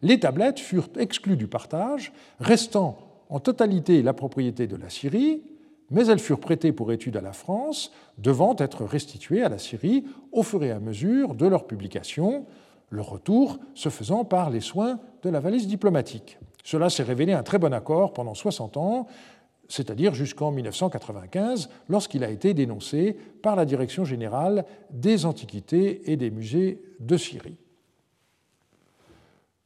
Les tablettes furent exclues du partage, restant en totalité la propriété de la Syrie, mais elles furent prêtées pour étude à la France, devant être restituées à la Syrie au fur et à mesure de leur publication, le retour se faisant par les soins de la valise diplomatique. Cela s'est révélé un très bon accord pendant 60 ans, c'est-à-dire jusqu'en 1995, lorsqu'il a été dénoncé par la Direction générale des antiquités et des musées de Syrie.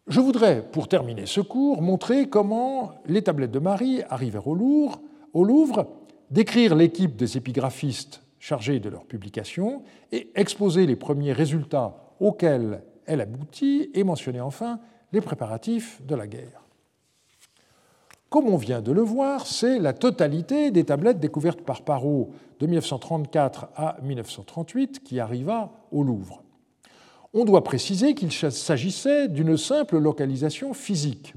Je voudrais, pour terminer ce cours, montrer comment les tablettes de Marie arrivèrent au Louvre, au Louvre décrire l'équipe des épigraphistes chargés de leur publication et exposer les premiers résultats auxquels elle aboutit et mentionner enfin les préparatifs de la guerre. Comme on vient de le voir, c'est la totalité des tablettes découvertes par Parot de 1934 à 1938 qui arriva au Louvre on doit préciser qu'il s'agissait d'une simple localisation physique.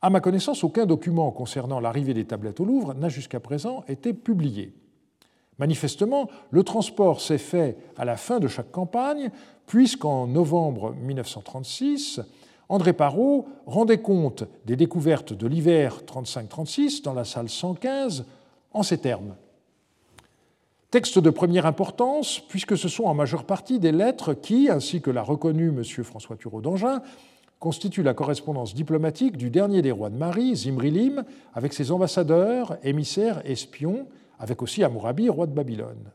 À ma connaissance, aucun document concernant l'arrivée des tablettes au Louvre n'a jusqu'à présent été publié. Manifestement, le transport s'est fait à la fin de chaque campagne, puisqu'en novembre 1936, André Parot rendait compte des découvertes de l'hiver 35-36 dans la salle 115 en ces termes. Texte de première importance, puisque ce sont en majeure partie des lettres qui, ainsi que l'a reconnu M. François Thureau d'Angin, constituent la correspondance diplomatique du dernier des rois de Marie, Zimrilim, avec ses ambassadeurs, émissaires, espions, avec aussi Amourabi, roi de Babylone.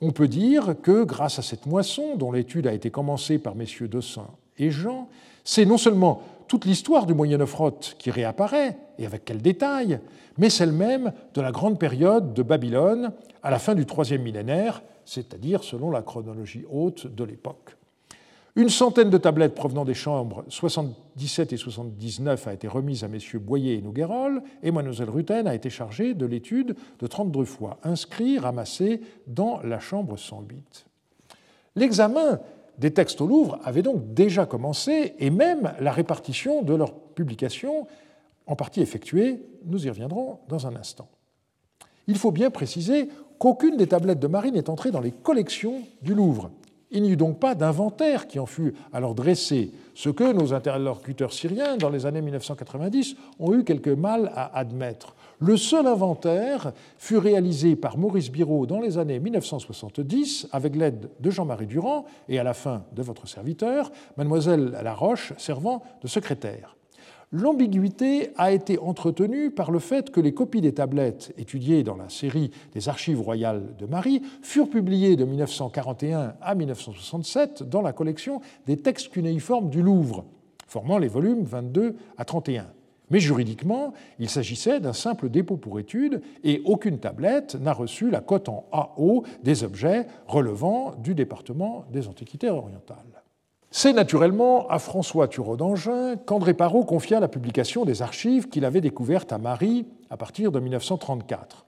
On peut dire que, grâce à cette moisson, dont l'étude a été commencée par messieurs Dossin et Jean, c'est non seulement toute l'histoire du Moyen Euphrate qui réapparaît, et avec quel détail, mais celle même de la grande période de Babylone à la fin du troisième millénaire, c'est-à-dire selon la chronologie haute de l'époque. Une centaine de tablettes provenant des chambres 77 et 79 a été remise à messieurs Boyer et Nouguerol, et Mlle Rutten a été chargée de l'étude de 32 fois inscrits, ramassés dans la chambre 108. L'examen des textes au Louvre avait donc déjà commencé, et même la répartition de leurs publications en partie effectuée, nous y reviendrons dans un instant. Il faut bien préciser qu'aucune des tablettes de Marie n'est entrée dans les collections du Louvre. Il n'y eut donc pas d'inventaire qui en fut alors dressé, ce que nos interlocuteurs syriens, dans les années 1990, ont eu quelque mal à admettre. Le seul inventaire fut réalisé par Maurice Biraud dans les années 1970 avec l'aide de Jean-Marie Durand et à la fin de votre serviteur, mademoiselle Laroche servant de secrétaire. L'ambiguïté a été entretenue par le fait que les copies des tablettes étudiées dans la série des Archives royales de Marie furent publiées de 1941 à 1967 dans la collection des textes cunéiformes du Louvre, formant les volumes 22 à 31. Mais juridiquement, il s'agissait d'un simple dépôt pour étude et aucune tablette n'a reçu la cote en AO des objets relevant du département des Antiquités orientales. C'est naturellement à François Thureau d'Angin qu'André Parot confia la publication des archives qu'il avait découvertes à Marie à partir de 1934.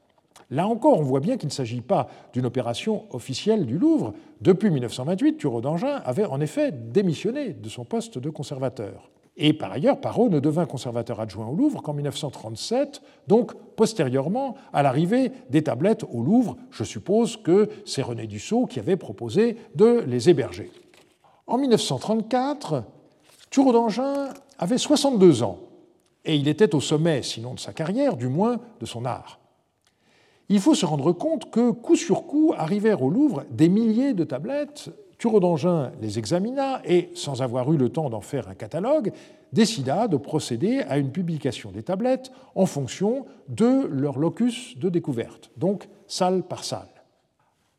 Là encore, on voit bien qu'il ne s'agit pas d'une opération officielle du Louvre. Depuis 1928, Thureau d'Angin avait en effet démissionné de son poste de conservateur. Et par ailleurs, Parot ne devint conservateur adjoint au Louvre qu'en 1937, donc postérieurement à l'arrivée des tablettes au Louvre. Je suppose que c'est René Dussault qui avait proposé de les héberger. En 1934, Thureau d'Angin avait 62 ans et il était au sommet, sinon de sa carrière, du moins de son art. Il faut se rendre compte que, coup sur coup, arrivèrent au Louvre des milliers de tablettes. Thureau d'Angin les examina et, sans avoir eu le temps d'en faire un catalogue, décida de procéder à une publication des tablettes en fonction de leur locus de découverte, donc salle par salle.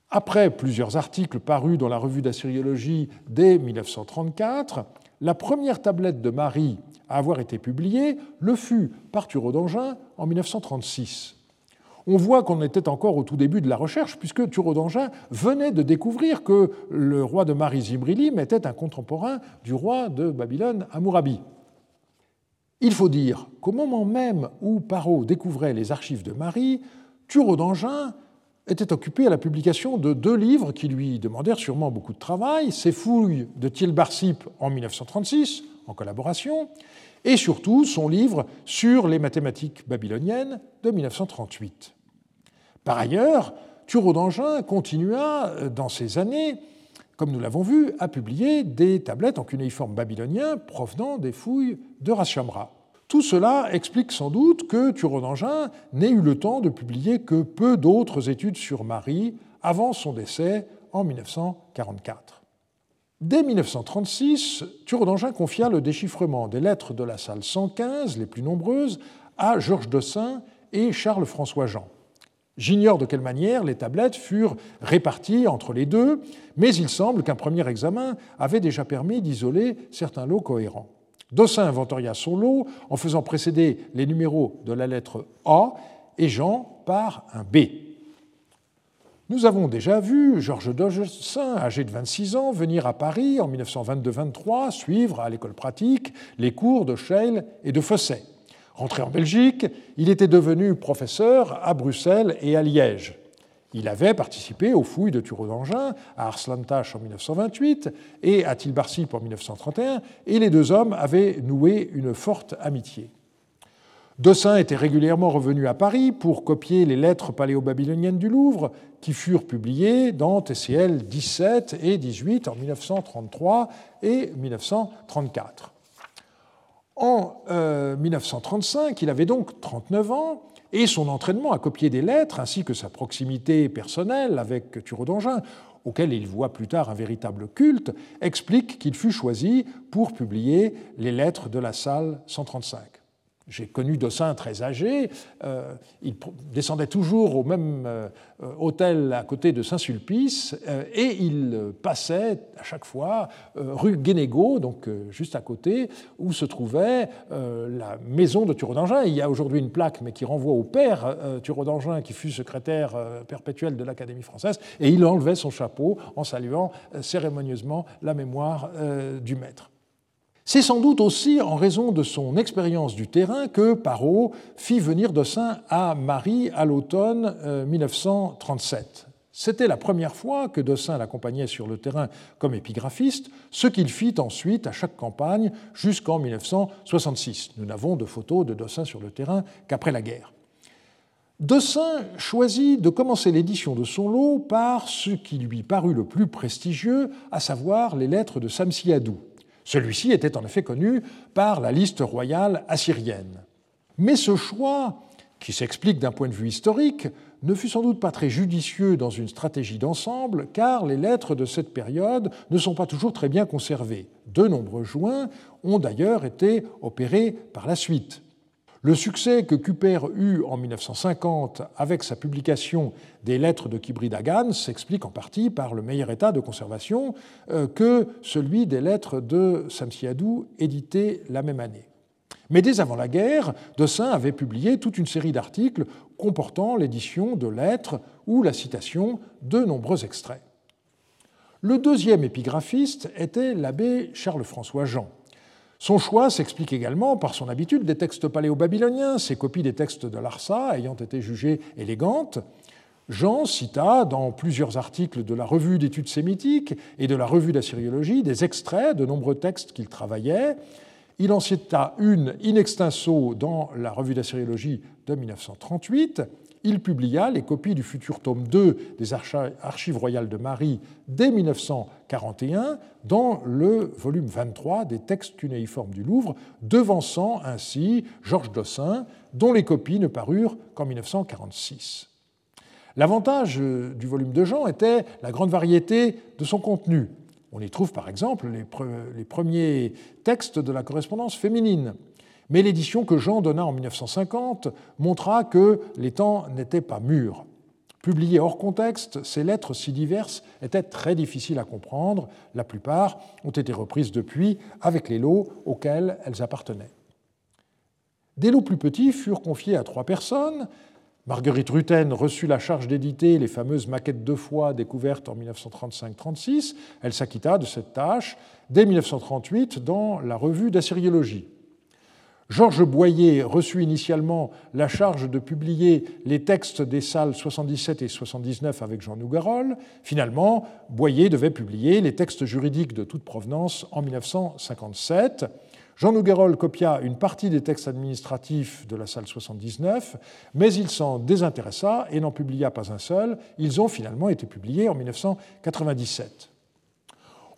Après plusieurs articles parus dans la revue d'Assyriologie dès 1934, la première tablette de Marie à avoir été publiée le fut par Thureau d'Angin en 1936 on voit qu'on était encore au tout début de la recherche, puisque Thureau d'Angin venait de découvrir que le roi de Marie Zibrilim était un contemporain du roi de Babylone, Amourabi. Il faut dire qu'au moment même où Parot découvrait les archives de Marie, Thureau d'Angin était occupé à la publication de deux livres qui lui demandèrent sûrement beaucoup de travail, Ses fouilles de Thiel Barsip en 1936, en collaboration, et surtout son livre sur les mathématiques babyloniennes de 1938. Par ailleurs, Thureau d'Angin continua euh, dans ces années, comme nous l'avons vu, à publier des tablettes en cunéiforme babylonien provenant des fouilles de Rashamra. Tout cela explique sans doute que Thureau d'Angin n'ait eu le temps de publier que peu d'autres études sur Marie avant son décès en 1944. Dès 1936, Thureau d'Angin confia le déchiffrement des lettres de la salle 115, les plus nombreuses, à Georges Dossin et Charles-François Jean. J'ignore de quelle manière les tablettes furent réparties entre les deux, mais il semble qu'un premier examen avait déjà permis d'isoler certains lots cohérents. Dossin inventoria son lot en faisant précéder les numéros de la lettre A et Jean par un B. Nous avons déjà vu Georges Dossin, âgé de 26 ans, venir à Paris en 1922-23 suivre à l'école pratique les cours de Scheil et de Fosset. Rentré en Belgique, il était devenu professeur à Bruxelles et à Liège. Il avait participé aux fouilles de Thureau d'Angin à Arslantache en 1928 et à Tilbarsip en 1931, et les deux hommes avaient noué une forte amitié. Dossin était régulièrement revenu à Paris pour copier les lettres paléo-babyloniennes du Louvre qui furent publiées dans TCL 17 et 18 en 1933 et 1934. En 1935, euh, il avait donc 39 ans, et son entraînement à copier des lettres, ainsi que sa proximité personnelle avec Thureau d'Angin, auquel il voit plus tard un véritable culte, explique qu'il fut choisi pour publier les lettres de la salle 135. J'ai connu Dossin très âgé. Euh, il descendait toujours au même euh, hôtel à côté de Saint-Sulpice euh, et il passait à chaque fois rue Guénégo, donc juste à côté, où se trouvait la maison de Thureau d'Angin. Il y a aujourd'hui une plaque, mais qui renvoie au père Thureau d'Angin, qui fut secrétaire perpétuel de l'Académie française, et il enlevait son chapeau en saluant cérémonieusement la mémoire du maître. C'est sans doute aussi en raison de son expérience du terrain que Parot fit venir Dossin à Marie à l'automne 1937. Euh, C'était la première fois que Dossin l'accompagnait sur le terrain comme épigraphiste, ce qu'il fit ensuite à chaque campagne jusqu'en 1966. Nous n'avons de photos de Dossin sur le terrain qu'après la guerre. Dossin choisit de commencer l'édition de son lot par ce qui lui parut le plus prestigieux, à savoir les lettres de Samsiadou. Celui-ci était en effet connu par la liste royale assyrienne. Mais ce choix, qui s'explique d'un point de vue historique, ne fut sans doute pas très judicieux dans une stratégie d'ensemble, car les lettres de cette période ne sont pas toujours très bien conservées. De nombreux joints ont d'ailleurs été opérés par la suite. Le succès que Cuper eut en 1950 avec sa publication des lettres de Kibri Dagan s'explique en partie par le meilleur état de conservation euh, que celui des lettres de Samsiadou éditées la même année. Mais dès avant la guerre, Dossin avait publié toute une série d'articles comportant l'édition de lettres ou la citation de nombreux extraits. Le deuxième épigraphiste était l'abbé Charles-François Jean, son choix s'explique également par son habitude des textes paléo-babyloniens, ses copies des textes de Larsa ayant été jugées élégantes. Jean cita dans plusieurs articles de la Revue d'études sémitiques et de la Revue d'assyriologie des extraits de nombreux textes qu'il travaillait. Il en cita une in extenso dans la Revue d'assyriologie de 1938 il publia les copies du futur tome 2 des Archives royales de Marie dès 1941 dans le volume 23 des textes cunéiformes du Louvre, devançant ainsi Georges Dossin, dont les copies ne parurent qu'en 1946. L'avantage du volume de Jean était la grande variété de son contenu. On y trouve par exemple les, premiers textes de la correspondance féminine. Mais l'édition que Jean donna en 1950 montra que les temps n'étaient pas mûrs. Publiées hors contexte, ces lettres si diverses étaient très difficiles à comprendre. La plupart ont été reprises depuis avec les lots auxquels elles appartenaient. Des lots plus petits furent confiés à trois personnes. Marguerite Rutten reçut la charge d'éditer les fameuses maquettes de foi découvertes en 1935-36. Elle s'acquitta de cette tâche dès 1938 dans la revue d'Assyriologie. Georges Boyer reçut initialement la charge de publier les textes des salles 77 et 79 avec Jean Nougarol. Finalement, Boyer devait publier les textes juridiques de toute provenance en 1957. Jean Nougarol copia une partie des textes administratifs de la salle 79, mais il s'en désintéressa et n'en publia pas un seul. Ils ont finalement été publiés en 1997.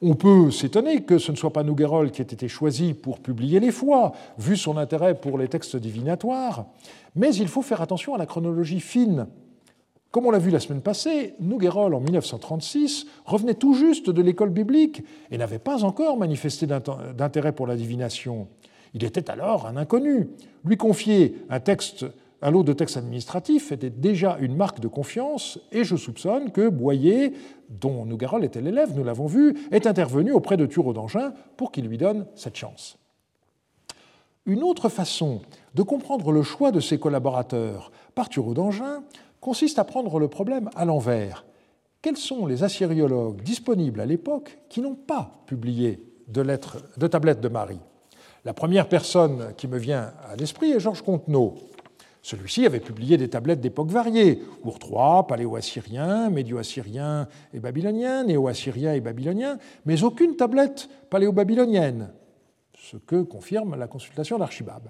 On peut s'étonner que ce ne soit pas Nouguerol qui ait été choisi pour publier les fois, vu son intérêt pour les textes divinatoires, mais il faut faire attention à la chronologie fine. Comme on l'a vu la semaine passée, Nouguerol, en 1936, revenait tout juste de l'école biblique et n'avait pas encore manifesté d'intérêt pour la divination. Il était alors un inconnu. Lui confier un texte un lot de textes administratifs était déjà une marque de confiance, et je soupçonne que Boyer, dont Nougarol était l'élève, nous l'avons vu, est intervenu auprès de Thureau d'Angin pour qu'il lui donne cette chance. Une autre façon de comprendre le choix de ses collaborateurs par Thureau d'Angin consiste à prendre le problème à l'envers. Quels sont les assyriologues disponibles à l'époque qui n'ont pas publié de, lettres, de tablettes de Marie? La première personne qui me vient à l'esprit est Georges Contenot, celui-ci avait publié des tablettes d'époques variées, Our III, paléo-assyrien, médio-assyrien et babylonien, néo-assyrien et babylonien, mais aucune tablette paléo-babylonienne, ce que confirme la consultation d'Archibab.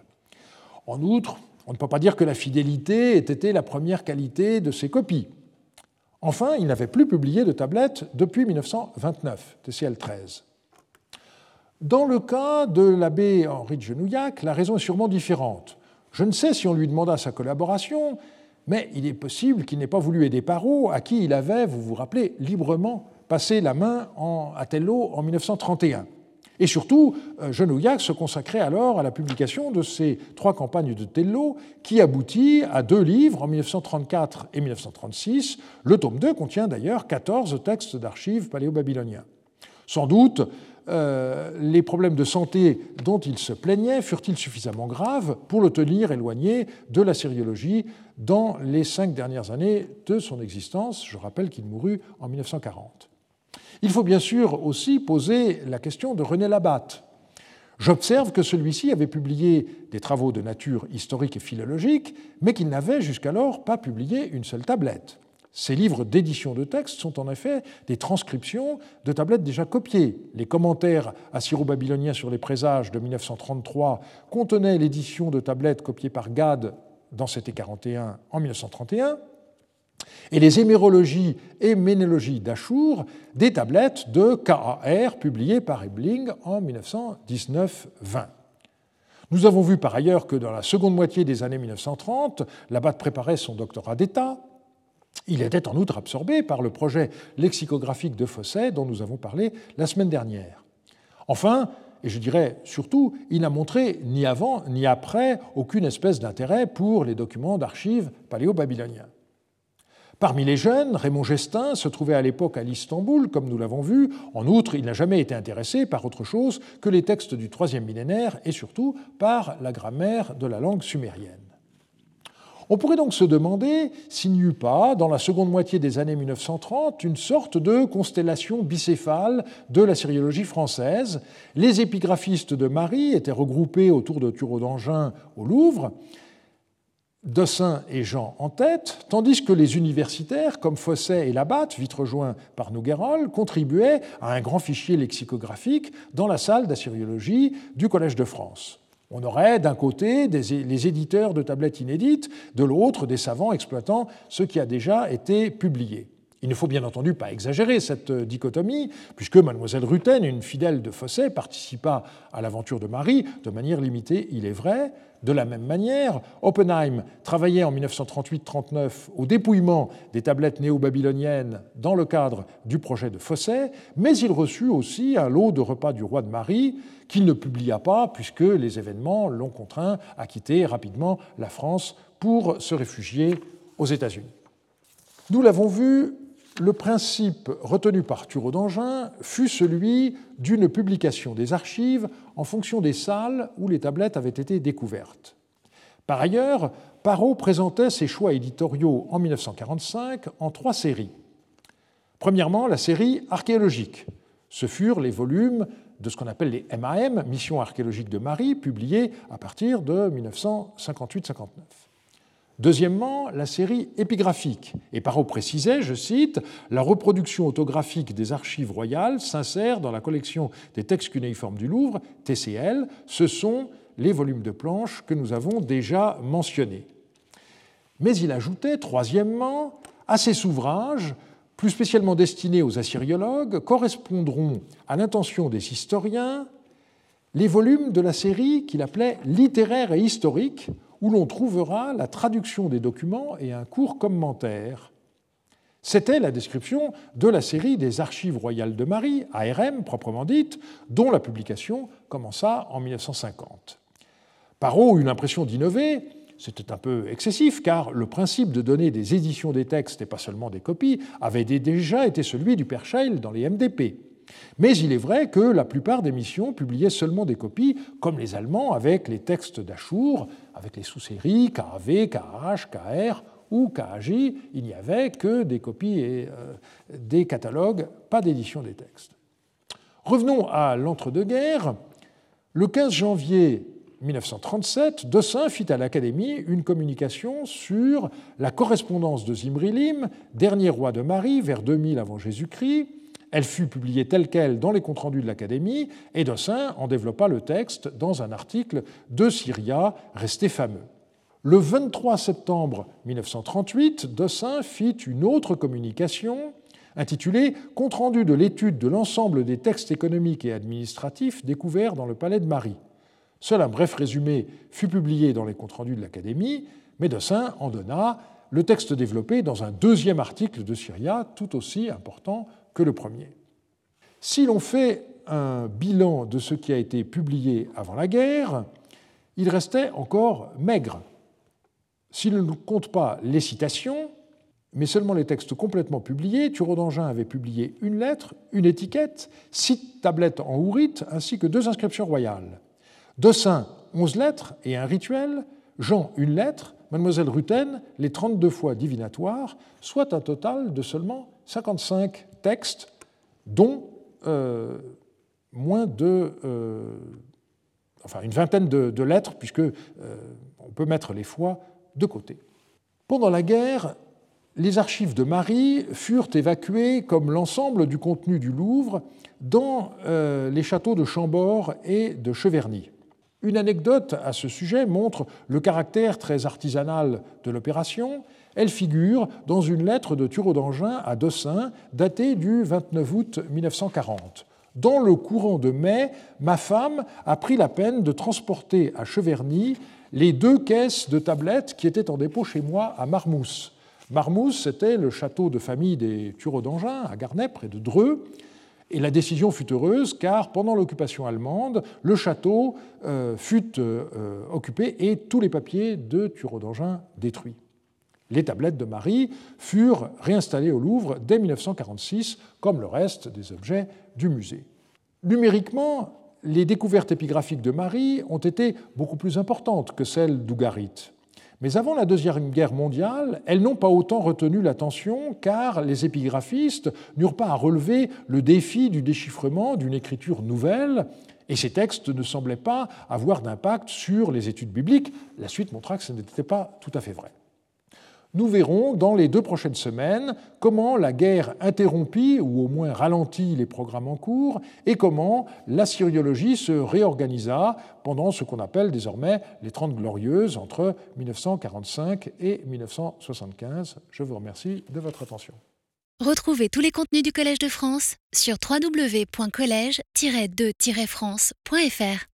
En outre, on ne peut pas dire que la fidélité ait été la première qualité de ses copies. Enfin, il n'avait plus publié de tablettes depuis 1929, TCL 13. Dans le cas de l'abbé Henri de Genouillac, la raison est sûrement différente. Je ne sais si on lui demanda sa collaboration, mais il est possible qu'il n'ait pas voulu aider Parot, à qui il avait, vous vous rappelez, librement passé la main à Tello en 1931. Et surtout, euh, Genouillac se consacrait alors à la publication de ces trois campagnes de Tello, qui aboutit à deux livres en 1934 et 1936. Le tome 2 contient d'ailleurs 14 textes d'archives paléo-babyloniens. Sans doute euh, les problèmes de santé dont il se plaignait furent-ils suffisamment graves pour le tenir éloigné de la sériologie dans les cinq dernières années de son existence? Je rappelle qu'il mourut en 1940. Il faut bien sûr aussi poser la question de René Labatte. J'observe que celui-ci avait publié des travaux de nature historique et philologique, mais qu'il n'avait jusqu'alors pas publié une seule tablette. Ces livres d'édition de texte sont en effet des transcriptions de tablettes déjà copiées. Les commentaires assyro-babyloniens sur les présages de 1933 contenaient l'édition de tablettes copiées par Gad dans CT 41 en 1931, et les hémérologies et ménologies d'Achour, des tablettes de KAR publiées par Ebling en 1919-20. Nous avons vu par ailleurs que dans la seconde moitié des années 1930, l'abbate préparait son doctorat d'État il était en outre absorbé par le projet lexicographique de Fosset dont nous avons parlé la semaine dernière. Enfin, et je dirais surtout, il n'a montré ni avant ni après aucune espèce d'intérêt pour les documents d'archives paléo-babyloniens. Parmi les jeunes, Raymond Gestin se trouvait à l'époque à l'Istanbul, comme nous l'avons vu. En outre, il n'a jamais été intéressé par autre chose que les textes du troisième millénaire et surtout par la grammaire de la langue sumérienne. On pourrait donc se demander s'il n'y eut pas, dans la seconde moitié des années 1930, une sorte de constellation bicéphale de la sériologie française. Les épigraphistes de Marie étaient regroupés autour de Thureau d'Angin au Louvre, Dossin et Jean en tête, tandis que les universitaires, comme Fosset et Labatte, vite rejoints par Nouguerol, contribuaient à un grand fichier lexicographique dans la salle d'assyriologie du Collège de France. On aurait d'un côté les éditeurs de tablettes inédites, de l'autre des savants exploitant ce qui a déjà été publié. Il ne faut bien entendu pas exagérer cette dichotomie, puisque mademoiselle Rutten, une fidèle de Fosset, participa à l'aventure de Marie de manière limitée, il est vrai. De la même manière, Oppenheim travaillait en 1938-39 au dépouillement des tablettes néo-babyloniennes dans le cadre du projet de Fosset, mais il reçut aussi un lot de repas du roi de Marie qu'il ne publia pas puisque les événements l'ont contraint à quitter rapidement la France pour se réfugier aux États-Unis. Nous l'avons vu, le principe retenu par Thureau d'Angin fut celui d'une publication des archives en fonction des salles où les tablettes avaient été découvertes. Par ailleurs, Parot présentait ses choix éditoriaux en 1945 en trois séries. Premièrement, la série archéologique. Ce furent les volumes de ce qu'on appelle les MAM, Mission archéologique de Marie, publiés à partir de 1958-59. Deuxièmement, la série épigraphique. Et Parot précisait, je cite, La reproduction autographique des archives royales s'insère dans la collection des textes cunéiformes du Louvre, TCL. Ce sont les volumes de planches que nous avons déjà mentionnés. Mais il ajoutait, troisièmement, à ces ouvrages, plus spécialement destinés aux assyriologues, correspondront à l'intention des historiens les volumes de la série qu'il appelait littéraire et historique, où l'on trouvera la traduction des documents et un court commentaire. C'était la description de la série des Archives royales de Marie, ARM proprement dite, dont la publication commença en 1950. Parot eut l'impression d'innover, c'était un peu excessif, car le principe de donner des éditions des textes et pas seulement des copies avait déjà été celui du Père Scheil dans les MDP. Mais il est vrai que la plupart des missions publiaient seulement des copies, comme les Allemands avec les textes d'Achour, avec les sous-séries KAV, KH, KR ou KAJ. Il n'y avait que des copies et euh, des catalogues, pas d'édition des textes. Revenons à l'entre-deux-guerres. Le 15 janvier 1937, Dossin fit à l'Académie une communication sur la correspondance de Zimrilim, dernier roi de Marie, vers 2000 avant Jésus-Christ, elle fut publiée telle qu'elle dans les comptes rendus de l'Académie, et Dossin en développa le texte dans un article de Syria, resté fameux. Le 23 septembre 1938, Dossin fit une autre communication intitulée Compte rendu de l'étude de l'ensemble des textes économiques et administratifs découverts dans le palais de Marie. Seul un bref résumé fut publié dans les comptes rendus de l'Académie, mais Dossin en donna le texte développé dans un deuxième article de Syria, tout aussi important le premier. Si l'on fait un bilan de ce qui a été publié avant la guerre, il restait encore maigre. Si l'on ne compte pas les citations, mais seulement les textes complètement publiés, Thureau d'Angin avait publié une lettre, une étiquette, six tablettes en ourite, ainsi que deux inscriptions royales. Dossin, onze lettres et un rituel, Jean, une lettre, Mademoiselle Rutten, les 32 fois divinatoires, soit un total de seulement 55 textes, dont euh, moins de. Euh, enfin, une vingtaine de, lettres, puisque euh, on peut mettre les fois de côté. Pendant la guerre, les archives de Marie furent évacuées comme l'ensemble du contenu du Louvre dans les châteaux de Chambord et de Cheverny. Une anecdote à ce sujet montre le caractère très artisanal de l'opération. Elle figure dans une lettre de Thureau d'Angin à Dossin, datée du 29 août 1940. Dans le courant de mai, ma femme a pris la peine de transporter à Cheverny les deux caisses de tablettes qui étaient en dépôt chez moi à Marmousse. Marmousse, c'était le château de famille des Thureau d'Angin, à Garnet, près de Dreux. Et la décision fut heureuse car pendant l'occupation allemande, le château euh, fut euh, euh, occupé et tous les papiers de Thureau d'Angin détruits. Les tablettes de Marie furent réinstallées au Louvre dès 1946, comme le reste des objets du musée. Numériquement, les découvertes épigraphiques de Marie ont été beaucoup plus importantes que celles d'Ougarit. Mais avant la Deuxième Guerre mondiale, elles n'ont pas autant retenu l'attention car les épigraphistes n'eurent pas à relever le défi du déchiffrement d'une écriture nouvelle et ces textes ne semblaient pas avoir d'impact sur les études bibliques. La suite montra que ce n'était pas tout à fait vrai. Nous verrons dans les deux prochaines semaines comment la guerre interrompit ou au moins ralentit les programmes en cours et comment la syriologie se réorganisa pendant ce qu'on appelle désormais les Trente Glorieuses entre 1945 et 1975. Je vous remercie de votre attention. Retrouvez tous les contenus du Collège de France sur www.colège-2-france.fr.